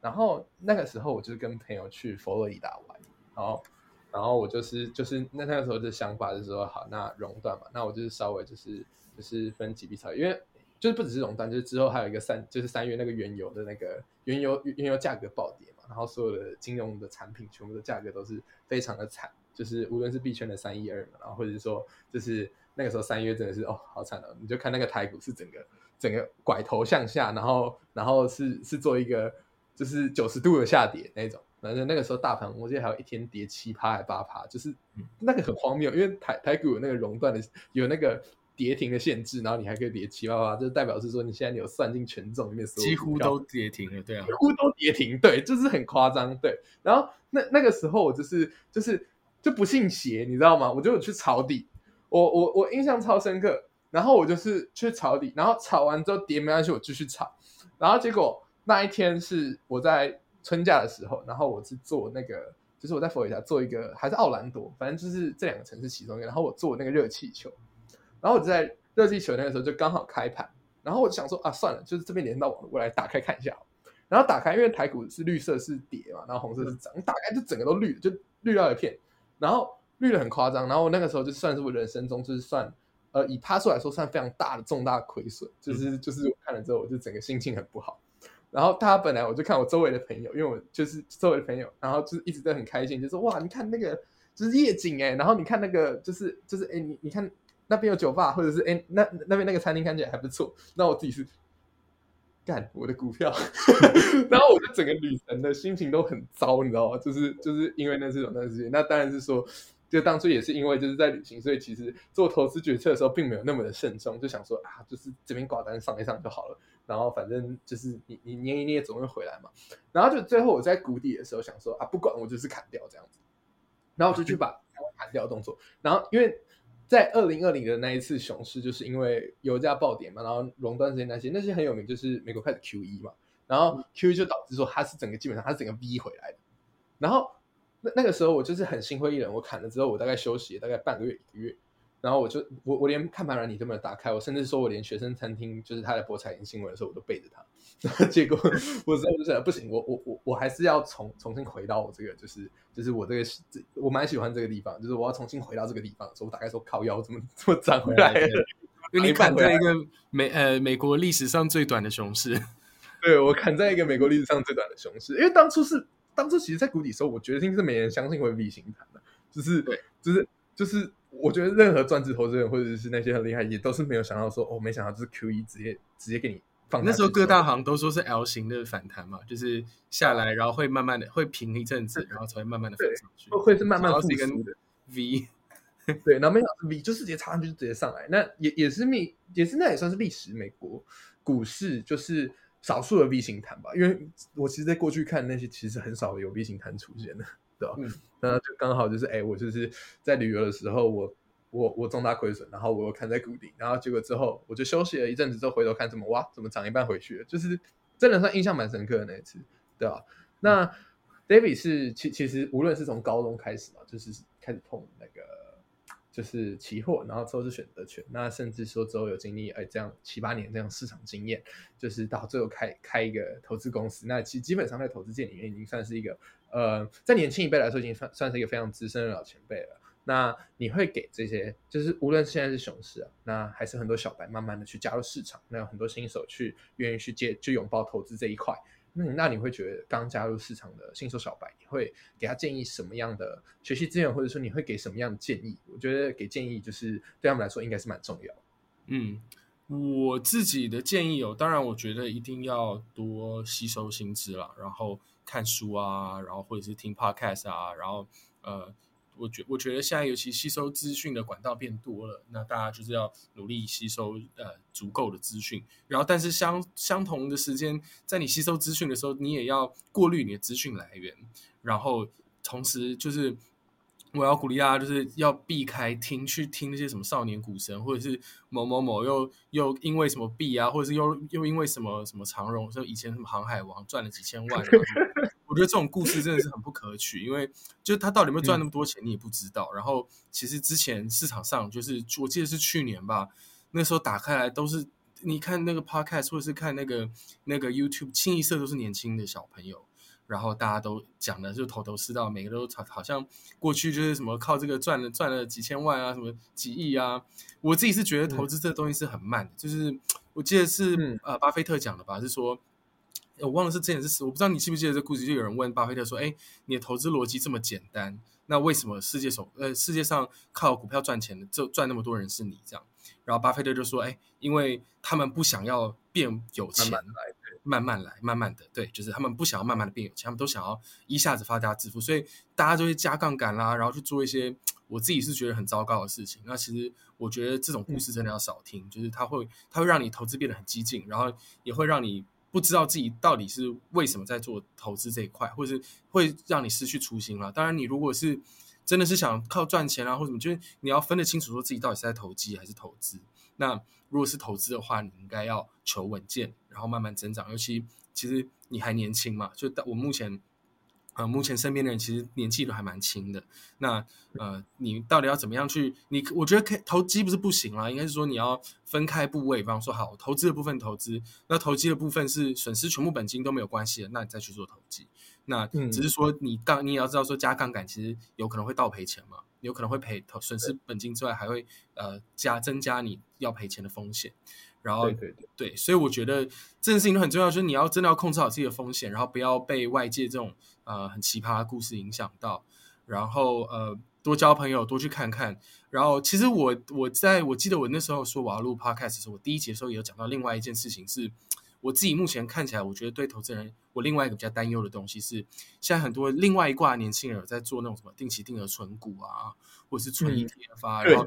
然后那个时候我就是跟朋友去佛罗里达玩，然后然后我就是就是那那个时候的想法就是说，好，那熔断嘛，那我就是稍微就是就是分几笔草，因为。就是不只是熔断，就是之后还有一个三，就是三月那个原油的那个原油原油价格暴跌嘛，然后所有的金融的产品全部的价格都是非常的惨，就是无论是币圈的三一二嘛，然后或者是说就是那个时候三月真的是哦好惨哦，你就看那个台股是整个整个拐头向下，然后然后是是做一个就是九十度的下跌那种，反正那个时候大盘我记得还有一天跌七趴还八趴，就是那个很荒谬，因为台台股有那个熔断的有那个。跌停的限制，然后你还可以跌七八八，就代表是说你现在你有算进权重里面，几乎都跌停了，对啊，几乎都跌停，对，就是很夸张，对。然后那那个时候我就是就是就不信邪，你知道吗？我就去抄底，我我我印象超深刻。然后我就是去抄底，然后炒完之后跌没关系，我继续炒。然后结果那一天是我在春假的时候，然后我是做那个，就是我在佛罗里达做一个，还是奥兰多，反正就是这两个城市其中一个。然后我做那个热气球。然后我在热气球那个时候就刚好开盘，然后我就想说啊，算了，就是这边连到网，我来打开看一下。然后打开，因为台股是绿色是跌嘛，然后红色是涨，打开就整个都绿，就绿到一片，然后绿的很夸张。然后那个时候就算是我人生中就是算呃以趴数来说算非常大的重大亏损，就是就是我看了之后我就整个心情很不好。然后大家本来我就看我周围的朋友，因为我就是周围的朋友，然后就是一直都很开心，就说哇，你看那个就是夜景哎，然后你看那个就是就是哎你你看。那边有酒吧，或者是哎，那那边那个餐厅看起来还不错。那我自己是干我的股票，然后我就整个旅程的心情都很糟，你知道吗？就是就是因为那是有那事情。那当然是说，就当初也是因为就是在旅行，所以其实做投资决策的时候并没有那么的慎重，就想说啊，就是这边挂单上一上就好了。然后反正就是你你捏一捏总会回来嘛。然后就最后我在谷底的时候想说啊，不管我就是砍掉这样子，然后我就去把砍掉动作。然后因为。在二零二零的那一次熊市，就是因为油价暴跌嘛，然后熔断这些那些那些很有名，就是美国开始 Q E 嘛，然后 Q E 就导致说它是整个基本上它是整个 V 回来的，然后那那个时候我就是很心灰意冷，我砍了之后我大概休息大概半个月一个月。然后我就我我连看盘软体都没有打开，我甚至说我连学生餐厅就是他在播财经新闻的时候我都背着他，结果我实在不是不行，我我我我还是要重重新回到我这个就是就是我这个我蛮喜欢这个地方，就是我要重新回到这个地方，所以我大概说靠腰怎么这么涨回来了，因为你砍在一个美呃美国历史上最短的熊市，对我砍在一个美国历史上最短的熊市，因为当初是当初其实，在谷底时候，我决定是没人相信会 V 型盘的，就是对，就是就是。我觉得任何专职投资人或者是那些很厉害，也都是没有想到说，哦，没想到就是 Q E 直接直接给你放。那时候各大行都说是 L 型的反弹嘛，就是下来，然后会慢慢的会平一阵子，然后才会慢慢的反上去，会是慢慢复苏的 V。对，然后没想到 V 就是直接插上去就直接上来，那也也是历也是那也算是历史美国股市就是少数的 V 型弹吧，因为我其实在过去看那些其实很少有 V 型弹出现的。对吧？那就刚好就是，哎，我就是在旅游的时候，我我我重大亏损，然后我又看在谷底，然后结果之后我就休息了一阵子之后回头看，怎么哇，怎么涨一半回去了？就是真的算印象蛮深刻的那一次，对吧？那 David 是其其实无论是从高中开始嘛，就是开始碰那个就是期货，然后之后是选择权，那甚至说之后有经历哎这样七八年这样市场经验，就是到最后开开一个投资公司，那其实基本上在投资界里面已经算是一个呃，在年轻一辈来说已经算算是一个非常资深的老前辈了。那你会给这些，就是无论现在是熊市啊，那还是很多小白慢慢的去加入市场，那有很多新手去愿意去接，就拥抱投资这一块。那你那你会觉得刚加入市场的新手小白，你会给他建议什么样的学习资源，或者说你会给什么样的建议？我觉得给建议就是对他们来说应该是蛮重要。嗯，我自己的建议有，当然我觉得一定要多吸收新知啦，然后看书啊，然后或者是听 podcast 啊，然后呃。我觉我觉得现在尤其吸收资讯的管道变多了，那大家就是要努力吸收呃足够的资讯，然后但是相相同的时间，在你吸收资讯的时候，你也要过滤你的资讯来源，然后同时就是我要鼓励大家，就是要避开听去听那些什么少年股神，或者是某某某又又因为什么币啊，或者是又又因为什么什么长荣，说以前什么航海王赚了几千万。我觉得这种故事真的是很不可取，因为就是他到底有没有赚那么多钱，你也不知道。然后其实之前市场上就是我记得是去年吧，那时候打开来都是你看那个 podcast 或者是看那个那个 YouTube，清一色都是年轻的小朋友，然后大家都讲的就头头是道，每个都好好像过去就是什么靠这个赚了赚了几千万啊，什么几亿啊。我自己是觉得投资这东西是很慢的，就是我记得是呃巴菲特讲的吧，是说。我忘了是之前是，我不知道你记不记得这故事，就有人问巴菲特说：“哎，你的投资逻辑这么简单，那为什么世界首呃世界上靠股票赚钱的，就赚那么多人是你这样？”然后巴菲特就说：“哎，因为他们不想要变有钱，慢慢来，慢慢来，慢慢的，对，就是他们不想要慢慢的变有钱，他们都想要一下子发家致富，所以大家就会加杠杆啦，然后去做一些我自己是觉得很糟糕的事情。那其实我觉得这种故事真的要少听，就是他会他会让你投资变得很激进，然后也会让你。”不知道自己到底是为什么在做投资这一块，或者是会让你失去初心了。当然，你如果是真的是想靠赚钱啊，或什么，就是你要分得清楚，说自己到底是在投机还是投资。那如果是投资的话，你应该要求稳健，然后慢慢增长。尤其其实你还年轻嘛，就我目前。呃，目前身边的人其实年纪都还蛮轻的。那呃，你到底要怎么样去？你我觉得可以投机不是不行啦，应该是说你要分开部位。比方说，好，投资的部分投资，那投机的部分是损失全部本金都没有关系的，那你再去做投机。那只是说你杠，你也要知道说加杠杆其实有可能会倒赔钱嘛，有可能会赔投损失本金之外，还会呃加增加你要赔钱的风险。然后对对对对，所以我觉得这件事情都很重要，就是你要真的要控制好自己的风险，然后不要被外界这种呃很奇葩的故事影响到，然后呃多交朋友，多去看看。然后其实我我在我记得我那时候说我要录 podcast 的时候，我第一节的时候也有讲到另外一件事情，是我自己目前看起来，我觉得对投资人我另外一个比较担忧的东西是，现在很多另外一挂年轻人有在做那种什么定期定额存股啊，或者是存 ETF 啊，然后。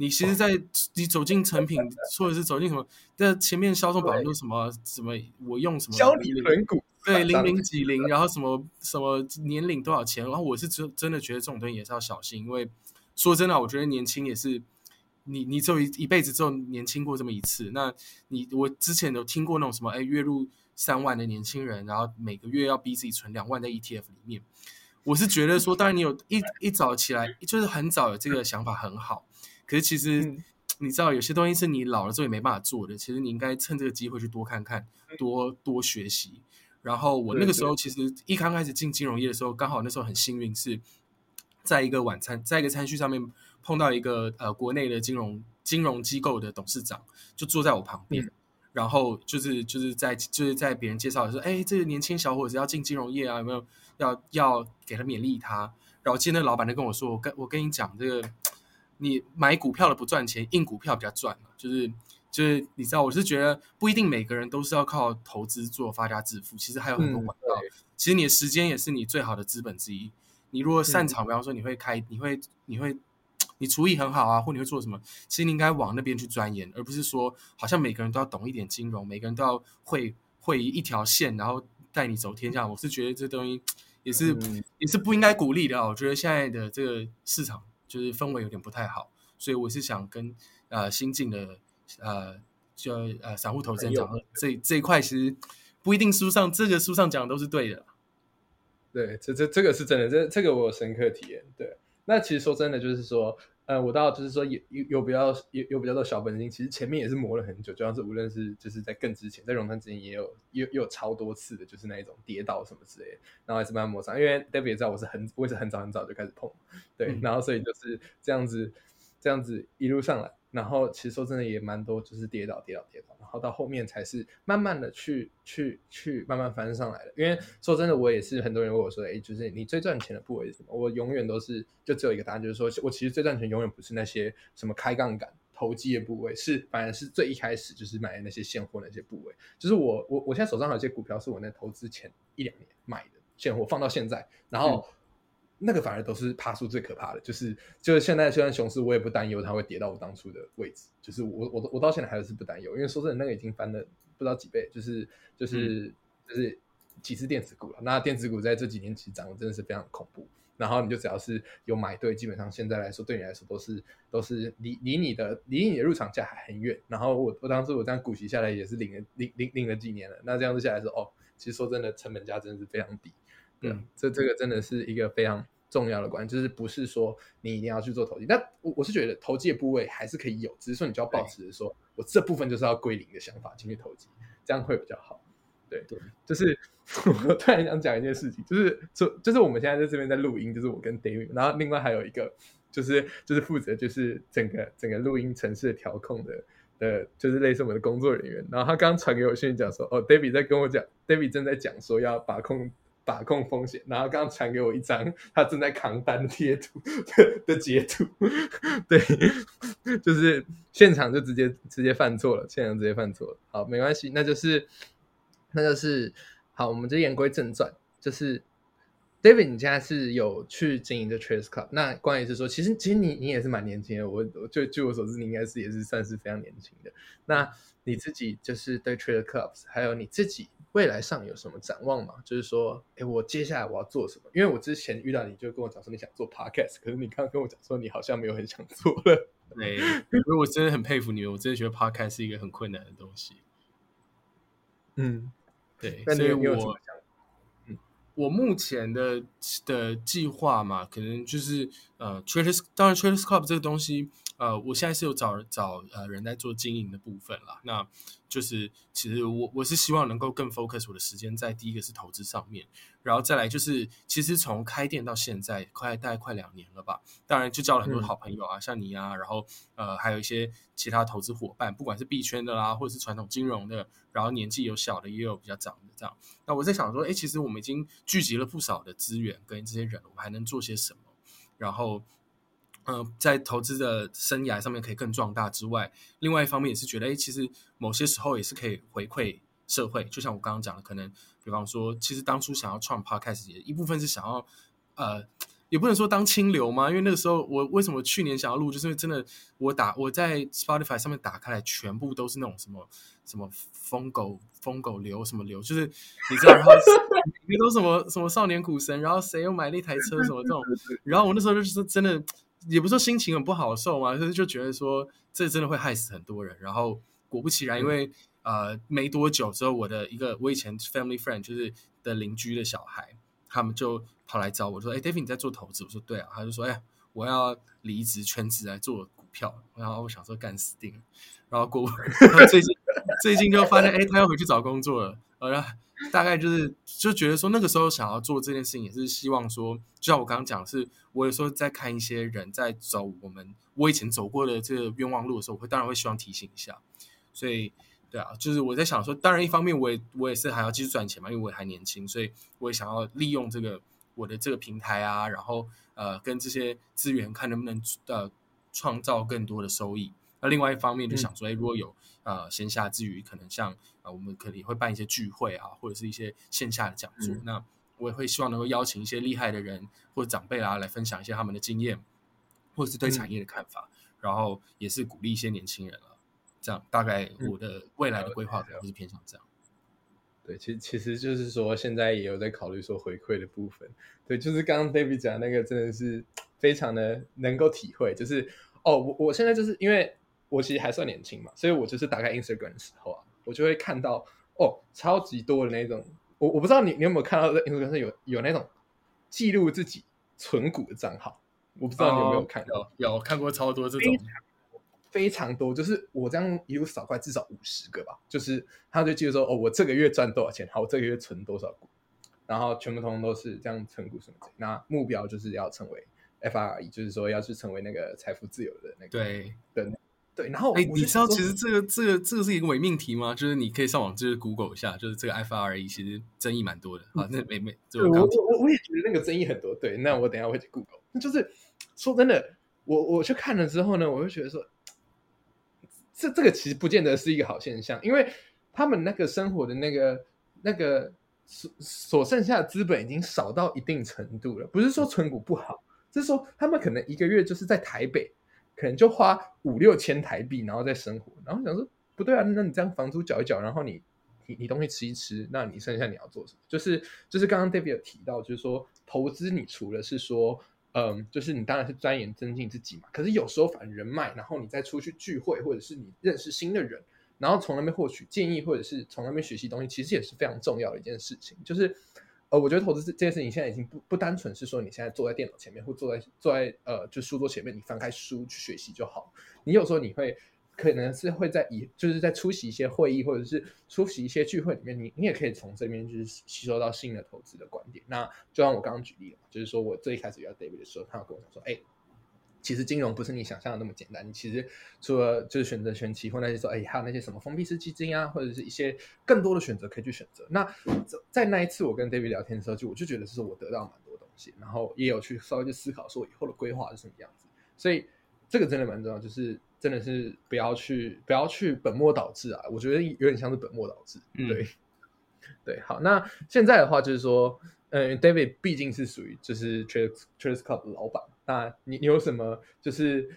你其实，在你走进成品，或者是走进什么，那前面销售榜都什么什么，我用什么销你存股，对零零几零，然后什么什么年龄多少钱，然后我是真真的觉得这种东西也是要小心，因为说真的，我觉得年轻也是你你只有一一辈子只有年轻过这么一次。那你我之前有听过那种什么，哎，月入三万的年轻人，然后每个月要逼自己存两万在 ETF 里面，我是觉得说，当然你有一一早起来，就是很早有这个想法很好。可是其实你知道，有些东西是你老了之后也没办法做的。其实你应该趁这个机会去多看看，多多学习。然后我那个时候其实一刚开始进金融业的时候，刚好那时候很幸运，是在一个晚餐，在一个餐叙上面碰到一个呃国内的金融金融机构的董事长，就坐在我旁边，然后就是就是在就是在别人介绍的时候，哎，这个年轻小伙子要进金融业啊，有没有要要给他勉励他？然后今天那个老板就跟我说，我跟我跟你讲这个。你买股票的不赚钱，印股票比较赚嘛就是就是你知道，我是觉得不一定每个人都是要靠投资做发家致富，其实还有很多管道。其实你的时间也是你最好的资本之一。你如果擅长，比方说你会开，你会你会你厨艺很好啊，或你会做什么，其实你应该往那边去钻研，而不是说好像每个人都要懂一点金融，每个人都要会会一条线，然后带你走天下。我是觉得这东西也是也是不应该鼓励的。我觉得现在的这个市场。就是氛围有点不太好，所以我是想跟呃新进的呃就呃散户投资人讲，这这一块其实不一定书上这个书上讲的都是对的。对，这这这个是真的，这这个我有深刻体验。对，那其实说真的，就是说。呃，我倒就是说，有有有比较有有比较多小本金，其实前面也是磨了很久，就像是无论是就是在更之前，在熔断之前也有有有超多次的，就是那一种跌倒什么之类，然后还是慢慢磨上。因为 David 也知道我是很我也是很早很早就开始碰，对，然后所以就是这样子这样子一路上来。然后其实说真的也蛮多，就是跌倒跌倒跌倒，然后到后面才是慢慢的去去去慢慢翻上来的。因为说真的，我也是很多人问我说，哎，就是你最赚钱的部位是什么？我永远都是就只有一个答案，就是说我其实最赚钱永远不是那些什么开杠杆投机的部位，是反而是最一开始就是买的那些现货那些部位。就是我我我现在手上有些股票是我那投资前一两年买的现货，放到现在，然后。那个反而都是爬数最可怕的，就是就是现在虽然熊市，我也不担忧它会跌到我当初的位置，就是我我我到现在还是不担忧，因为说真的，那个已经翻了不知道几倍，就是就是就是几次电子股了。那电子股在这几年其实涨的真的是非常恐怖。然后你就只要是有买对，基本上现在来说对你来说都是都是离离你的离你的入场价还很远。然后我我当时我这样股息下来也是领了领领领了几年了，那这样子下来说哦，其实说真的成本价真的是非常低。嗯，这这个真的是一个非常重要的关，就是不是说你一定要去做投机，但我我是觉得投机的部位还是可以有，只是说你就要保持说我这部分就是要归零的想法进去投机，这样会比较好。对对，就是 我突然想讲一件事情，就是就就是我们现在在这边在录音，就是我跟 David，然后另外还有一个就是就是负责就是整个整个录音城市的调控的呃，就是类似我们的工作人员，然后他刚传给我讯息讲说，哦，David 在跟我讲，David 正在讲说要把控。把控风险，然后刚刚传给我一张他正在扛单贴图的 的截图，对，就是现场就直接直接犯错了，现场直接犯错了。好，没关系，那就是那就是好，我们就言归正传，就是 David，你现在是有去经营的 Trace Club，那关于是说，其实其实你你也是蛮年轻的，我我就据我所知，你应该是也是算是非常年轻的。那你自己就是对 Trade Clubs，还有你自己。未来上有什么展望吗？就是说，哎，我接下来我要做什么？因为我之前遇到你就跟我讲说你想做 podcast，可是你刚刚跟我讲说你好像没有很想做了。对，因为我真的很佩服你，我真的觉得 podcast 是一个很困难的东西。嗯，对，所以我，嗯，我目前的的计划嘛，可能就是呃，traders，当然 traders club 这个东西。呃，我现在是有找找呃人在做经营的部分啦。那就是其实我我是希望能够更 focus 我的时间在第一个是投资上面，然后再来就是其实从开店到现在快大概快两年了吧。当然就交了很多好朋友啊，像你啊，然后呃还有一些其他投资伙伴，不管是币圈的啦，或者是传统金融的，然后年纪有小的也有比较长的这样。那我在想说，哎，其实我们已经聚集了不少的资源跟这些人，我们还能做些什么？然后。嗯，在投资的生涯上面可以更壮大之外，另外一方面也是觉得，哎，其实某些时候也是可以回馈社会。就像我刚刚讲的，可能比方说，其实当初想要创 podcast 也一部分是想要，呃，也不能说当清流嘛，因为那个时候我为什么去年想要录，就是因为真的我打我在 Spotify 上面打开来，全部都是那种什么什么疯狗疯狗流什么流，就是你知道，然后你都什么什么少年股神，然后谁又买了一台车什么这种，然后我那时候就是真的。也不是说心情很不好受嘛，就是就觉得说这真的会害死很多人。然后果不其然，因为呃没多久之后，我的一个我以前 family friend 就是的邻居的小孩，他们就跑来找我说：“哎，David 你在做投资？”我说：“对啊。”他就说：“哎，我要离职全职来做股票。”然后我想说干死定了。然后过 最近最近就发现，哎，他要回去找工作了。然后大概就是就觉得说，那个时候想要做这件事情，也是希望说，就像我刚刚讲，是我有时候在看一些人在走我们我以前走过的这个冤枉路的时候，我会当然会希望提醒一下。所以，对啊，就是我在想说，当然一方面我也我也是还要继续赚钱嘛，因为我也还年轻，所以我也想要利用这个我的这个平台啊，然后呃跟这些资源看能不能呃创造更多的收益。那另外一方面就想说，哎，如果有呃闲暇之余，可能像啊我们可能会办一些聚会啊，或者是一些线下的讲座。那我也会希望能够邀请一些厉害的人或者长辈啊，来分享一些他们的经验，或者是对产业的看法，然后也是鼓励一些年轻人了。这样大概我的未来的规划可能是偏向这样。对，其实其实就是说，现在也有在考虑说回馈的部分。对，就是刚刚 David 讲那个，真的是非常的能够体会，就是。哦，我我现在就是因为我其实还算年轻嘛，所以我就是打开 Instagram 的时候啊，我就会看到哦，超级多的那种。我我不知道你你有没有看到在 Instagram 上有有那种记录自己存股的账号，我不知道你有没有看到，有看过超多这种。非常多，就是我这样一路扫过来，至少五十个吧。就是他就记得说，哦，我这个月赚多少钱，好，我这个月存多少股，然后全部通通都是这样存股什么的。那目标就是要成为 FRE，就是说要去成为那个财富自由的那个对对对。然后，哎，你知道其实这个这个这个是一个伪命题吗？就是你可以上网就是 Google 一下，就是这个 FRE 其实争议蛮多的啊。那没没，我我我也觉得那个争议很多。对，那我等下会去 Google。就是说真的，我我去看了之后呢，我就觉得说。这这个其实不见得是一个好现象，因为他们那个生活的那个那个所所剩下的资本已经少到一定程度了。不是说存股不好，是说他们可能一个月就是在台北，可能就花五六千台币，然后在生活。然后想说不对啊，那你这样房租缴一缴，然后你你你东西吃一吃，那你剩下你要做什么？就是就是刚刚 David 有提到，就是说投资，你除了是说。嗯，就是你当然是钻研增进自己嘛。可是有时候反人脉，然后你再出去聚会，或者是你认识新的人，然后从那边获取建议，或者是从那边学习东西，其实也是非常重要的一件事情。就是呃，我觉得投资这件事情现在已经不不单纯是说你现在坐在电脑前面，或坐在坐在呃就书桌前面，你翻开书去学习就好。你有时候你会。可能是会在以就是在出席一些会议或者是出席一些聚会里面，你你也可以从这边就是吸收到新的投资的观点。那就像我刚刚举例了，就是说我最一开始遇到 David 的时候，他跟我讲说：“哎，其实金融不是你想象的那么简单。你其实除了就是选择选期或那些说，哎，还有那些什么封闭式基金啊，或者是一些更多的选择可以去选择。”那在那一次我跟 David 聊天的时候，就我就觉得是我得到蛮多东西，然后也有去稍微去思考说以后的规划是什么样子。所以这个真的蛮重要，就是。真的是不要去不要去本末倒置啊！我觉得有点像是本末倒置。对对，好，那现在的话就是说，嗯，David 毕竟是属于就是 Trader Trader Club 的老板，那你你有什么就是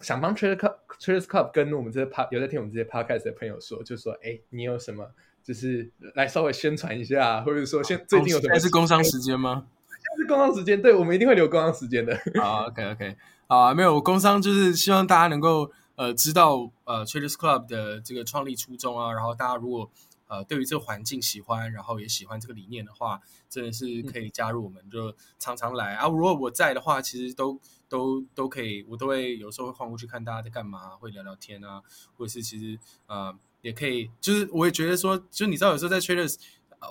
想帮 Trader Club Trader Club 跟我们这些 p 有在听我们这些 podcast 的朋友说，就说，哎，你有什么就是来稍微宣传一下，或者说现最近有什么？是工商时间吗？是工商时间，对我们一定会留工商时间的。好，OK OK，好，没有工商就是希望大家能够。呃，知道呃，Traders Club 的这个创立初衷啊，然后大家如果呃对于这个环境喜欢，然后也喜欢这个理念的话，真的是可以加入我们，就常常来啊。如果我在的话，其实都都都可以，我都会有时候会晃过去看大家在干嘛，会聊聊天啊，或者是其实呃也可以，就是我也觉得说，就你知道有时候在 Traders。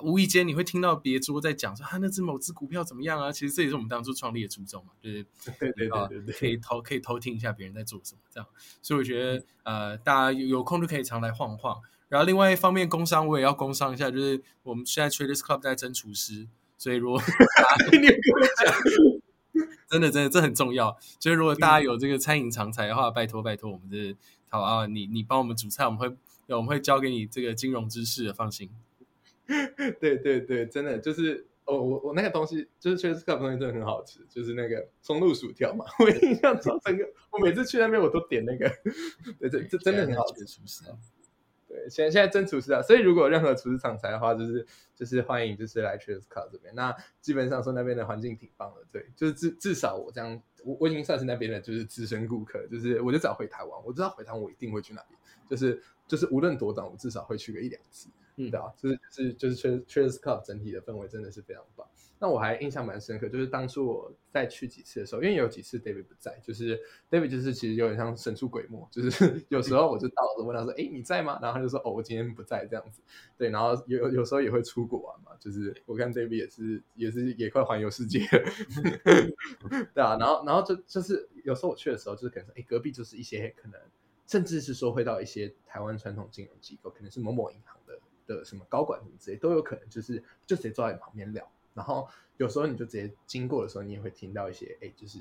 无意间你会听到别桌在讲说啊，那只某只股票怎么样啊？其实这也是我们当初创立的初衷嘛，就是 对对对对，可以偷可以偷听一下别人在做什么这样。所以我觉得呃，大家有有空就可以常来晃晃。然后另外一方面，工商我也要工商一下，就是我们现在 Traders Club 在争厨师，所以如果 你跟我讲，真的真的这很重要。就是如果大家有这个餐饮常才的话，拜托拜托，我们这好啊，你你帮我们煮菜，我们会我们会教给你这个金融知识的，放心。对对对，真的就是哦，我我那个东西就是确实这个东西真的很好吃，就是那个松露薯条嘛，我印象超深刻。我每次去那边我都点那个，对对这真的很好吃，厨师现在现在真厨师啊，所以如果有任何厨师厂材的话，就是就是欢迎就是来 Cheers Club 这边。那基本上说那边的环境挺棒的，对，就是至至少我这样，我我已经算是那边的就是资深顾客，就是我就只要回台湾，我知道回台湾我一定会去那边，就是就是无论多短，我至少会去个一两次。嗯，对啊，就是就是就是 Cheers Club 整体的氛围真的是非常棒。那我还印象蛮深刻，就是当初我再去几次的时候，因为有几次 David 不在，就是 David 就是其实有点像神出鬼没，就是 有时候我就到了问他说：“哎，你在吗？”然后他就说：“哦，我今天不在。”这样子。对，然后有有时候也会出国玩嘛，就是我看 David 也是也是也快环游世界了，对啊。然后然后就就是有时候我去的时候，就是可能说：“哎，隔壁就是一些可能，甚至是说会到一些台湾传统金融机构，可能是某某银行的。”的什么高管什么之类都有可能，就是就直接坐在你旁边聊，然后有时候你就直接经过的时候，你也会听到一些，哎，就是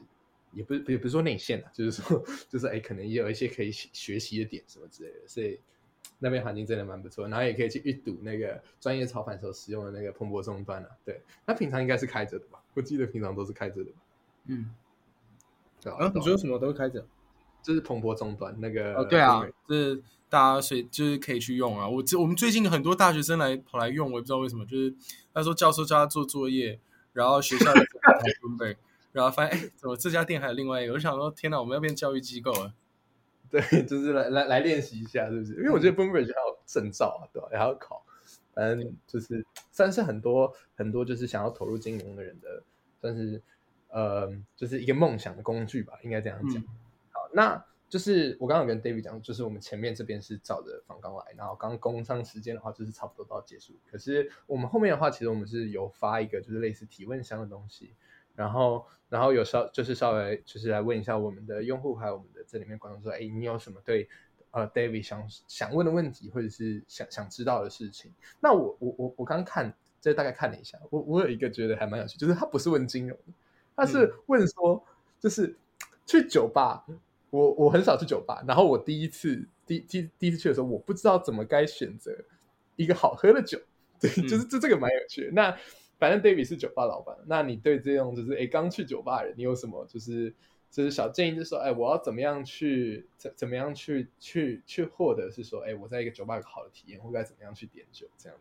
也不是也不是说内线的，就是说就是哎，可能也有一些可以学习的点什么之类的，所以那边环境真的蛮不错，然后也可以去一睹那个专业操盘手使用的那个蓬勃终端啊，对，那平常应该是开着的吧？我记得平常都是开着的吧？嗯，对啊，你说什么都开着，就是蓬勃终端那个，哦，对啊，是。大家所以就是可以去用啊！我这我们最近很多大学生来跑来用，我也不知道为什么。就是他说教授叫他做作业，然后学校台准备，然后发现哎，怎么这家店还有另外一个？我想说，天哪，我们要变教育机构了。对，就是来来来练习一下，是不是？因为我觉得 g e 还有证照啊，对吧？还要考，反正就是算是很多很多就是想要投入金融的人的，算是呃，就是一个梦想的工具吧，应该这样讲。好，那就是我刚刚跟 David 讲，就是我们前面这边是照着访纲来，然后刚工商时间的话，就是差不多到结束。可是我们后面的话，其实我们是有发一个就是类似提问箱的东西。然后，然后有稍就是稍微就是来问一下我们的用户，还有我们的这里面观众说，哎，你有什么对呃 David 想想问的问题，或者是想想知道的事情？那我我我我刚看，这大概看了一下，我我有一个觉得还蛮有趣，就是他不是问金融，他是问说，就是去酒吧，我我很少去酒吧，然后我第一次第第第一次去的时候，我不知道怎么该选择一个好喝的酒，对，就是这这个蛮有趣的。那反正 David 是酒吧老板，那你对这种就是哎刚去酒吧的人，你有什么就是就是小建议？就是说，哎，我要怎么样去怎怎么样去去去获得是说，哎，我在一个酒吧有个好的体验，或该怎么样去点酒这样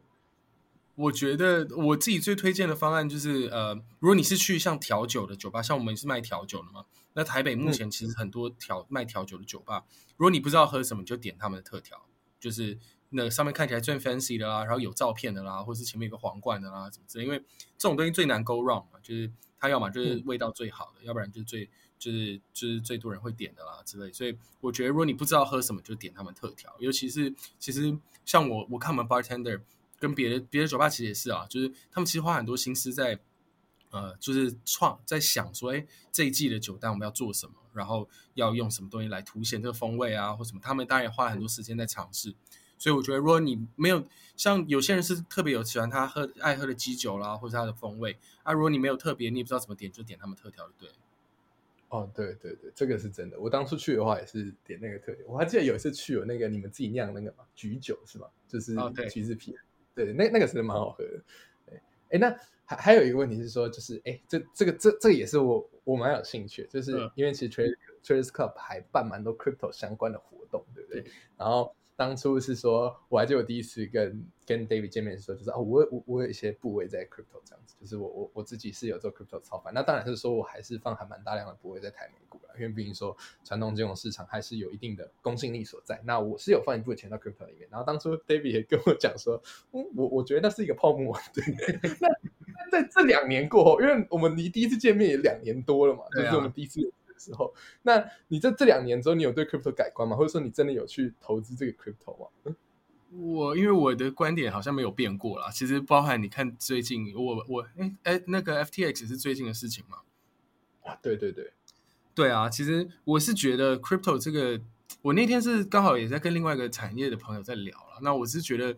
我觉得我自己最推荐的方案就是，呃，如果你是去像调酒的酒吧，像我们是卖调酒的嘛，那台北目前其实很多调卖调酒的酒吧，如果你不知道喝什么，就点他们的特调，就是那上面看起来最 fancy 的啦，然后有照片的啦，或是前面有个皇冠的啦，怎么之类，因为这种东西最难 go wrong 嘛，就是它要么就是味道最好的，要不然就是最就是就是最多人会点的啦之类。所以我觉得，如果你不知道喝什么，就点他们特调。尤其是其实像我我看我们 bartender 跟别的别的酒吧其实也是啊，就是他们其实花很多心思在呃，就是创在想说，哎，这一季的酒单我们要做什么，然后要用什么东西来凸显这个风味啊，或什么。他们当然也花很多时间在尝试。所以我觉得，如果你没有像有些人是特别有喜欢他喝爱喝的基酒啦，或者他的风味啊，如果你没有特别，你也不知道怎么点，就点他们特调的，对。哦，对对对，这个是真的。我当初去的话也是点那个特调。我还记得有一次去有那个你们自己酿那个嘛橘酒是吗？就是橘子皮，对，那那个是蛮好喝的。哎，那还还有一个问题是说，就是哎，这这个这这也是我我蛮有兴趣，就是因为其实 Trader Traders Club 还办蛮多 Crypto 相关的活动，对不对？然后。当初是说，我还记得我第一次跟跟 David 见面的时候，就是哦，我我我有一些部位在 crypto 这样子，就是我我我自己是有做 crypto 操盘，那当然是说我还是放还蛮大量的部位在台美股了，因为毕竟说传统金融市场还是有一定的公信力所在。那我是有放一部分钱到 crypto 里面，然后当初 David 也跟我讲说，嗯，我我觉得那是一个泡沫，对。那在这两年过后，因为我们离第一次见面也两年多了嘛，就是我们第一次。时候，那你这这两年之后，你有对 crypto 改观吗？或者说你真的有去投资这个 crypto 吗？我因为我的观点好像没有变过啦。其实包含你看最近，我我哎哎，那个 FTX 是最近的事情吗？啊，对对对，对啊。其实我是觉得 crypto 这个，我那天是刚好也在跟另外一个产业的朋友在聊了。那我是觉得，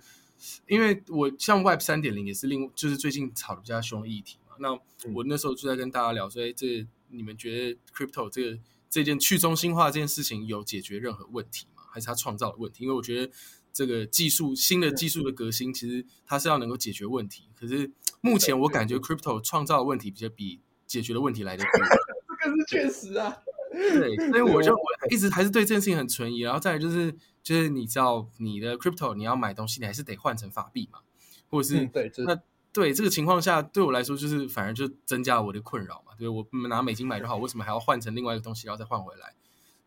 因为我像 Web 三点零也是另就是最近炒的比较凶的议题嘛。那我那时候就在跟大家聊说，哎这。你们觉得 crypto 这个这件去中心化这件事情有解决任何问题吗？还是它创造了问题？因为我觉得这个技术新的技术的革新，其实它是要能够解决问题。可是目前我感觉 crypto 创造的问题比较比解决的问题来的多。这个是确实啊，对，所以我就我一直还是对这件事情很存疑。然后再来就是就是你知道你的 crypto 你要买东西，你还是得换成法币嘛，或者是对那。对这个情况下，对我来说就是反而就增加了我的困扰嘛。对我拿美金买就好，为什么还要换成另外一个东西，然后再换回来？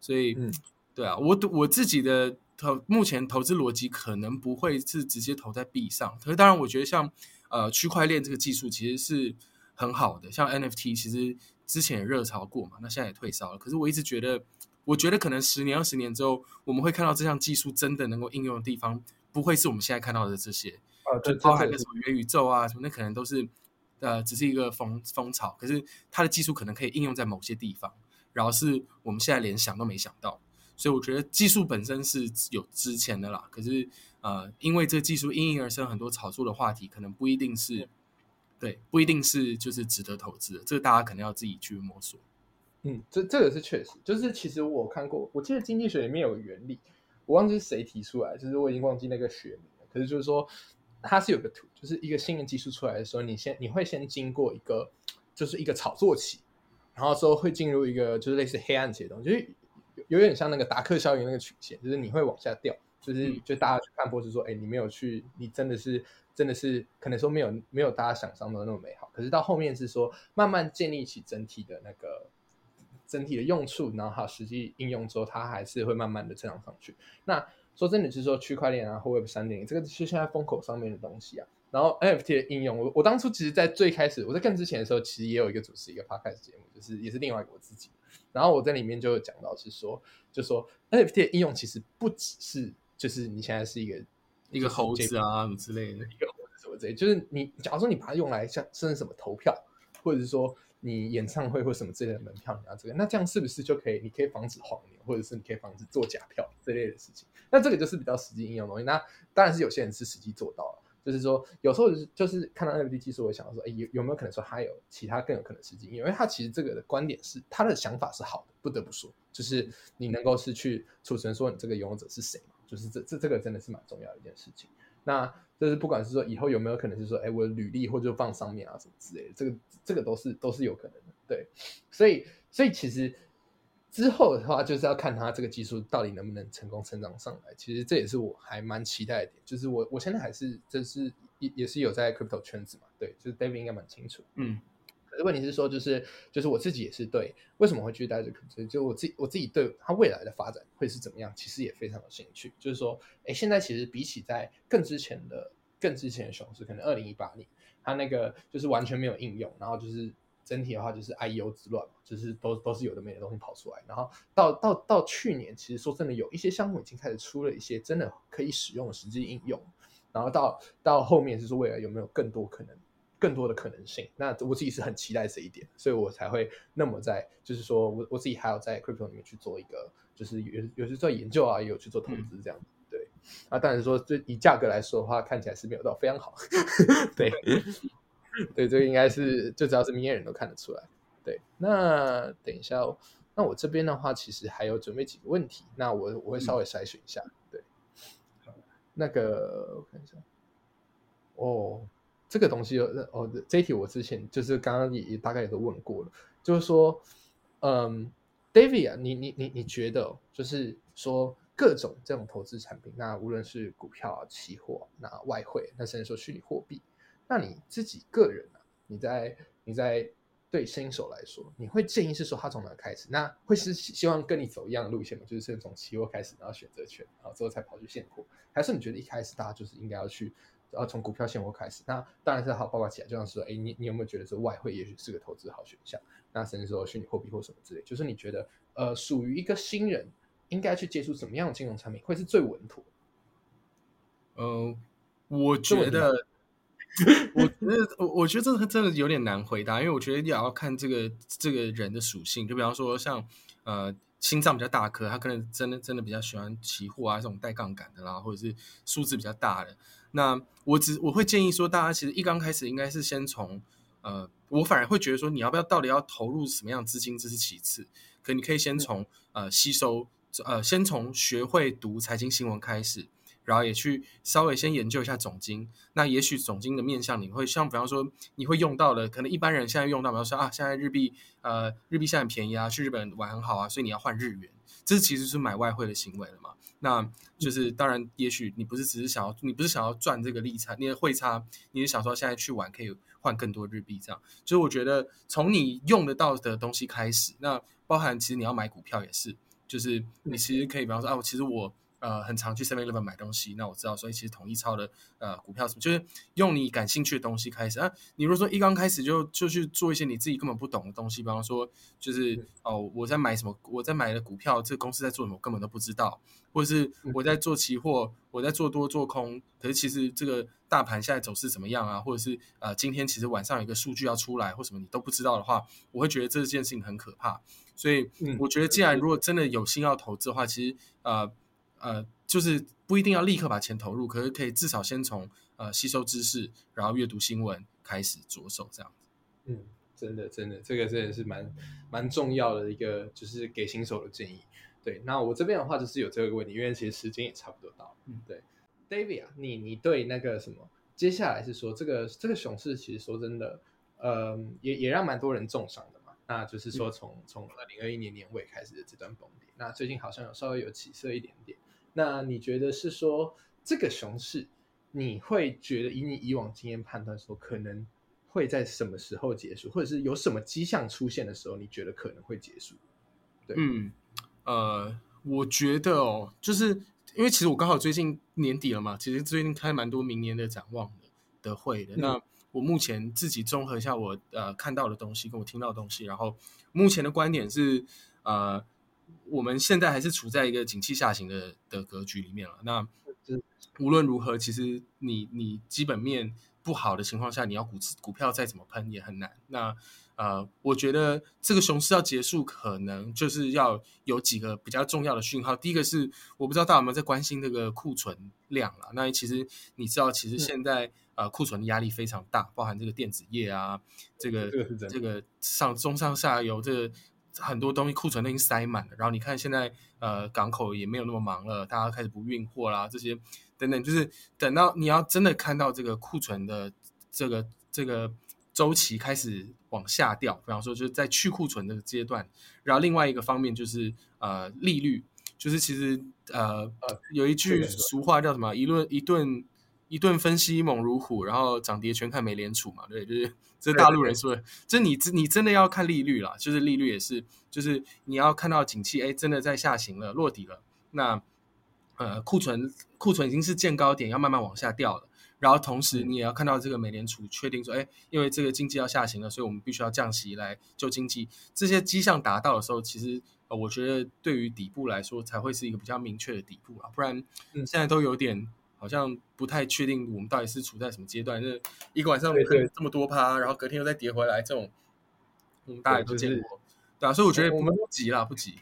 所以，对啊，我我自己的投目前投资逻辑可能不会是直接投在币上。可是当然，我觉得像呃区块链这个技术其实是很好的。像 NFT 其实之前也热潮过嘛，那现在也退烧了。可是我一直觉得，我觉得可能十年、二十年之后，我们会看到这项技术真的能够应用的地方，不会是我们现在看到的这些。就包含个什么元宇宙啊，什么那可能都是，呃，只是一个风风潮。可是它的技术可能可以应用在某些地方，然后是我们现在连想都没想到。所以我觉得技术本身是有值钱的啦。可是呃，因为这个技术应运而生很多炒作的话题，可能不一定是对，不一定是就是值得投资的。这个大家可能要自己去摸索。嗯，这这个是确实，就是其实我看过，我记得经济学里面有个原理，我忘记是谁提出来，就是我已经忘记那个学名了。可是就是说。它是有个图，就是一个新的技术出来的时候，你先你会先经过一个，就是一个炒作期，然后之后会进入一个就是类似黑暗期的东西，就是有点像那个达克效应那个曲线，就是你会往下掉，就是就大家去看波是说，哎，你没有去，你真的是真的是可能说没有没有大家想象的那么美好，可是到后面是说慢慢建立起整体的那个整体的用处，然后还有实际应用之后，它还是会慢慢的成长上去。那说真的，就是说区块链啊或 Web 三点零，这个是现在风口上面的东西啊。然后 NFT 的应用，我我当初其实，在最开始我在更之前的时候，其实也有一个主持一个 podcast 节目，就是也是另外一个我自己。然后我在里面就有讲到是说，就说 NFT 的应用其实不只是就是你现在是一个一个猴子啊什么之类的，一个猴子什么之类，就是你假如说你把它用来像甚至什么投票，或者是说你演唱会或什么之类的门票，你要这个，那这样是不是就可以？你可以防止黄牛，或者是你可以防止做假票这类的事情？那这个就是比较实际应用的东西。那当然是有些人是实际做到了。就是说，有时候就是看到 NFT 技术，我想到说，哎，有有没有可能说还有其他更有可能实际应用？因为他其实这个的观点是他的想法是好的，不得不说，就是你能够是去储存说你这个拥有者是谁嘛，就是这这这个真的是蛮重要的一件事情。那就是不管是说以后有没有可能是说，哎，我履历或者放上面啊什么之类的，这个这个都是都是有可能的。对，所以所以其实。之后的话，就是要看他这个技术到底能不能成功成长上来。其实这也是我还蛮期待的点，就是我我现在还是就是也也是有在 crypto 圈子嘛，对，就是 David 应该蛮清楚。嗯，可是问题是说，就是就是我自己也是对为什么会去待这个，就我自己我自己对它未来的发展会是怎么样，其实也非常有兴趣。就是说，哎，现在其实比起在更之前的更之前的熊市，可能二零一八年，它那个就是完全没有应用，然后就是。整体的话就是 I E O 之乱嘛，就是都都是有的没的东西跑出来，然后到到到去年，其实说真的，有一些项目已经开始出了一些真的可以使用的实际应用，然后到到后面就是未来有没有更多可能更多的可能性？那我自己是很期待这一点，所以我才会那么在就是说我我自己还要在 crypto 里面去做一个，就是有有去做研究啊，也有去做投资这样子。对，啊，当然说就以价格来说的话，看起来是没有到非常好，对。对，这个应该是就只要是明眼人都看得出来。对，那等一下，哦那我这边的话，其实还有准备几个问题，那我我会稍微筛选一下。对，那个我看一下，哦，这个东西哦，这一题我之前就是刚刚也大概也都问过了，就是说，嗯，David 啊，你你你你觉得就是说各种这种投资产品，那无论是股票、期货、那外汇，那甚至说虚拟货币。那你自己个人呢？你在你在对新手来说，你会建议是说他从哪开始？那会是希望跟你走一样的路线吗？就是先从期货开始，然后选择权，然后之后才跑去现货？还是你觉得一开始大家就是应该要去，要从股票现货开始？那当然是好，包括起来，就像说，哎，你你有没有觉得说外汇也许是个投资好选项？那甚至说虚拟货币或什么之类，就是你觉得呃，属于一个新人应该去接触什么样的金融产品会是最稳妥？呃，我觉得。我觉得，我我觉得这个真的有点难回答，因为我觉得也要看这个这个人的属性。就比方说，像呃心脏比较大颗，他可能真的真的比较喜欢期货啊这种带杠杆的啦，或者是数字比较大的。那我只我会建议说，大家其实一刚开始应该是先从呃，我反而会觉得说，你要不要到底要投入什么样资金，这是其次。可你可以先从呃吸收呃，先从学会读财经新闻开始。然后也去稍微先研究一下总经，那也许总经的面向你会像，比方说你会用到的，可能一般人现在用到，比方说啊，现在日币呃日币现在很便宜啊，去日本玩很好啊，所以你要换日元，这其实是买外汇的行为了嘛？那就是当然，也许你不是只是想要，你不是想要赚这个利差，你的汇差，你是想说现在去玩可以换更多日币这样。所以我觉得从你用得到的东西开始，那包含其实你要买股票也是，就是你其实可以比方说啊，我其实我。呃，很常去 Seven Eleven 买东西，那我知道，所以其实统一超的呃股票什么，就是用你感兴趣的东西开始啊。你如果说一刚开始就就去做一些你自己根本不懂的东西，比方说就是哦，我在买什么，我在买的股票，这个公司在做什么，我根本都不知道，或者是我在做期货，我在做多做空，可是其实这个大盘现在走势怎么样啊，或者是呃今天其实晚上有一个数据要出来或什么你都不知道的话，我会觉得这件事情很可怕。所以我觉得，既然如果真的有心要投资的话，其实呃。呃，就是不一定要立刻把钱投入，可是可以至少先从呃吸收知识，然后阅读新闻开始着手这样子。嗯，真的真的，这个真的是蛮蛮重要的一个，就是给新手的建议。对，那我这边的话就是有这个问题，因为其实时间也差不多到了。嗯，对，David 啊，你你对那个什么，接下来是说这个这个熊市，其实说真的，呃，也也让蛮多人重伤的嘛。那就是说从从二零二一年年尾开始的这段崩跌，那最近好像有稍微有起色一点点。那你觉得是说这个熊市你会觉得以你以往经验判断说，可能会在什么时候结束，或者是有什么迹象出现的时候，你觉得可能会结束？对，嗯，呃，我觉得哦，就是因为其实我刚好最近年底了嘛，其实最近开蛮多明年的展望的的会的。那我目前自己综合一下我呃看到的东西，跟我听到的东西，然后目前的观点是，呃，我们现在还是处在一个景气下行的的格局里面了。那无论如何，其实你你基本面不好的情况下，你要股股票再怎么喷也很难。那呃，我觉得这个熊市要结束，可能就是要有几个比较重要的讯号。第一个是，我不知道大家有没有在关心这个库存量了。那其实你知道，其实现在呃库存的压力非常大，包含这个电子业啊，这个这个上中上下游这个。很多东西库存都已经塞满了，然后你看现在呃港口也没有那么忙了，大家开始不运货啦，这些等等，就是等到你要真的看到这个库存的这个这个周期开始往下掉，比方说就是在去库存的阶段，然后另外一个方面就是呃利率，就是其实呃有一句俗话叫什么一论一顿。一顿分析猛如虎，然后涨跌全看美联储嘛，对，就是这大陆人说的。这你你真的要看利率啦，就是利率也是，就是你要看到景气，哎，真的在下行了，落底了。那呃，库存库存已经是见高点，要慢慢往下掉了。然后同时你也要看到这个美联储确定说，哎，因为这个经济要下行了，所以我们必须要降息来救经济。这些迹象达到的时候，其实呃，我觉得对于底部来说才会是一个比较明确的底部啊，不然现在都有点。好像不太确定我们到底是处在什么阶段。那一个晚上喷这么多趴，然后隔天又再跌回来，这种我们大家都见过，对啊。所以我觉得我们不急啦，不急。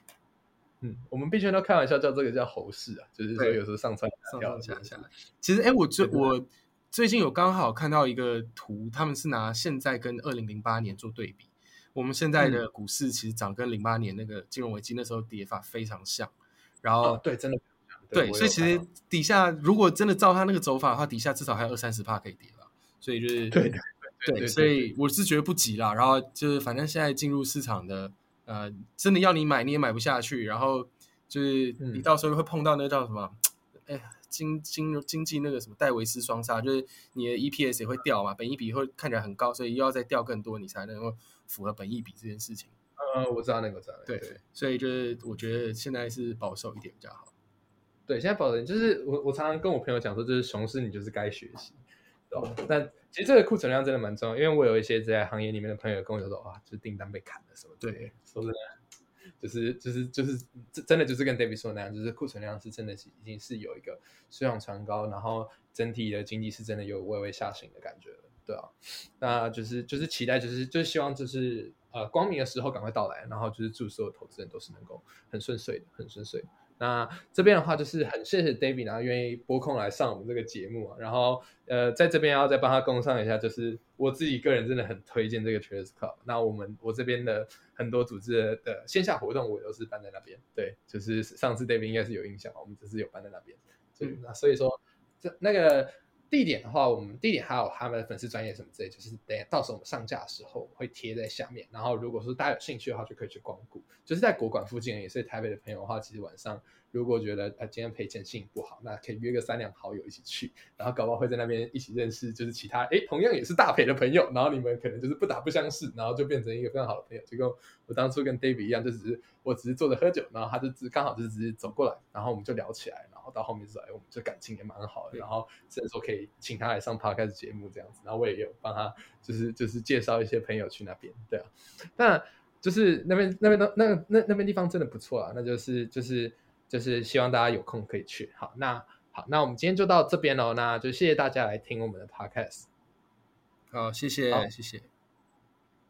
嗯，我们币圈都开玩笑叫这个叫猴市啊，就是说有时候上蹿上下下。其实，哎，我最我最近有刚好看到一个图，他们是拿现在跟二零零八年做对比。我们现在的股市其实涨跟零八年那个金融危机那时候跌法非常像。然后，对，真的。对，所以其实底下如果真的照他那个走法的话，底下至少还有二三十帕可以跌了。所以就是对对，所以我是觉得不急啦。然后就是反正现在进入市场的，呃，真的要你买你也买不下去。然后就是你到时候会碰到那个叫什么，哎，经经经济那个什么戴维斯双杀，就是你的 EPS 也会掉嘛，本益比会看起来很高，所以又要再掉更多，你才能够符合本益比这件事情。呃，我知道那个，知道。对，所以就是我觉得现在是保守一点比较好。对，现在保守就是我，我常常跟我朋友讲说，就是熊市你就是该学习，对吧？但其实这个库存量真的蛮重要，因为我有一些在行业里面的朋友跟我说，哇，就是订单被砍了什么。对，说真的，就是就是就是真的就是跟 David 说那样，就是库存量是真的是已经是有一个水涨船高，然后整体的经济是真的有微微下行的感觉，对啊，那就是就是期待，就是就希望就是呃光明的时候赶快到来，然后就是祝所有投资人都是能够很顺遂的，很顺遂。那这边的话就是很谢谢 David，然后愿意拨空来上我们这个节目啊。然后呃，在这边要再帮他供上一下，就是我自己个人真的很推荐这个 Trace Club。那我们我这边的很多组织的线下活动，我都是办在那边。对，就是上次 David 应该是有印象，我们只是有办在那边。所以那所以说这那个。地点的话，我们地点还有他们的粉丝专业什么之类，就是等到时候我们上架的时候会贴在下面。然后如果说大家有兴趣的话，就可以去光顾。就是在国馆附近，也是台北的朋友的话，其实晚上如果觉得呃今天赔钱心情不好，那可以约个三两好友一起去，然后搞不好会在那边一起认识，就是其他哎同样也是大赔的朋友，然后你们可能就是不打不相识，然后就变成一个非常好的朋友。就跟我当初跟 David 一样，就只是我只是坐着喝酒，然后他就只刚好就只是走过来，然后我们就聊起来，了后到后面就说哎我们就感情也蛮好的，然后甚至说可以请他来上。podcast 节目这样子，然后我也有帮他，就是就是介绍一些朋友去那边，对啊，那就是那边那边的那那那边地方真的不错啊，那就是就是就是希望大家有空可以去。好，那好，那我们今天就到这边喽，那就谢谢大家来听我们的 podcast。好，谢谢，谢谢。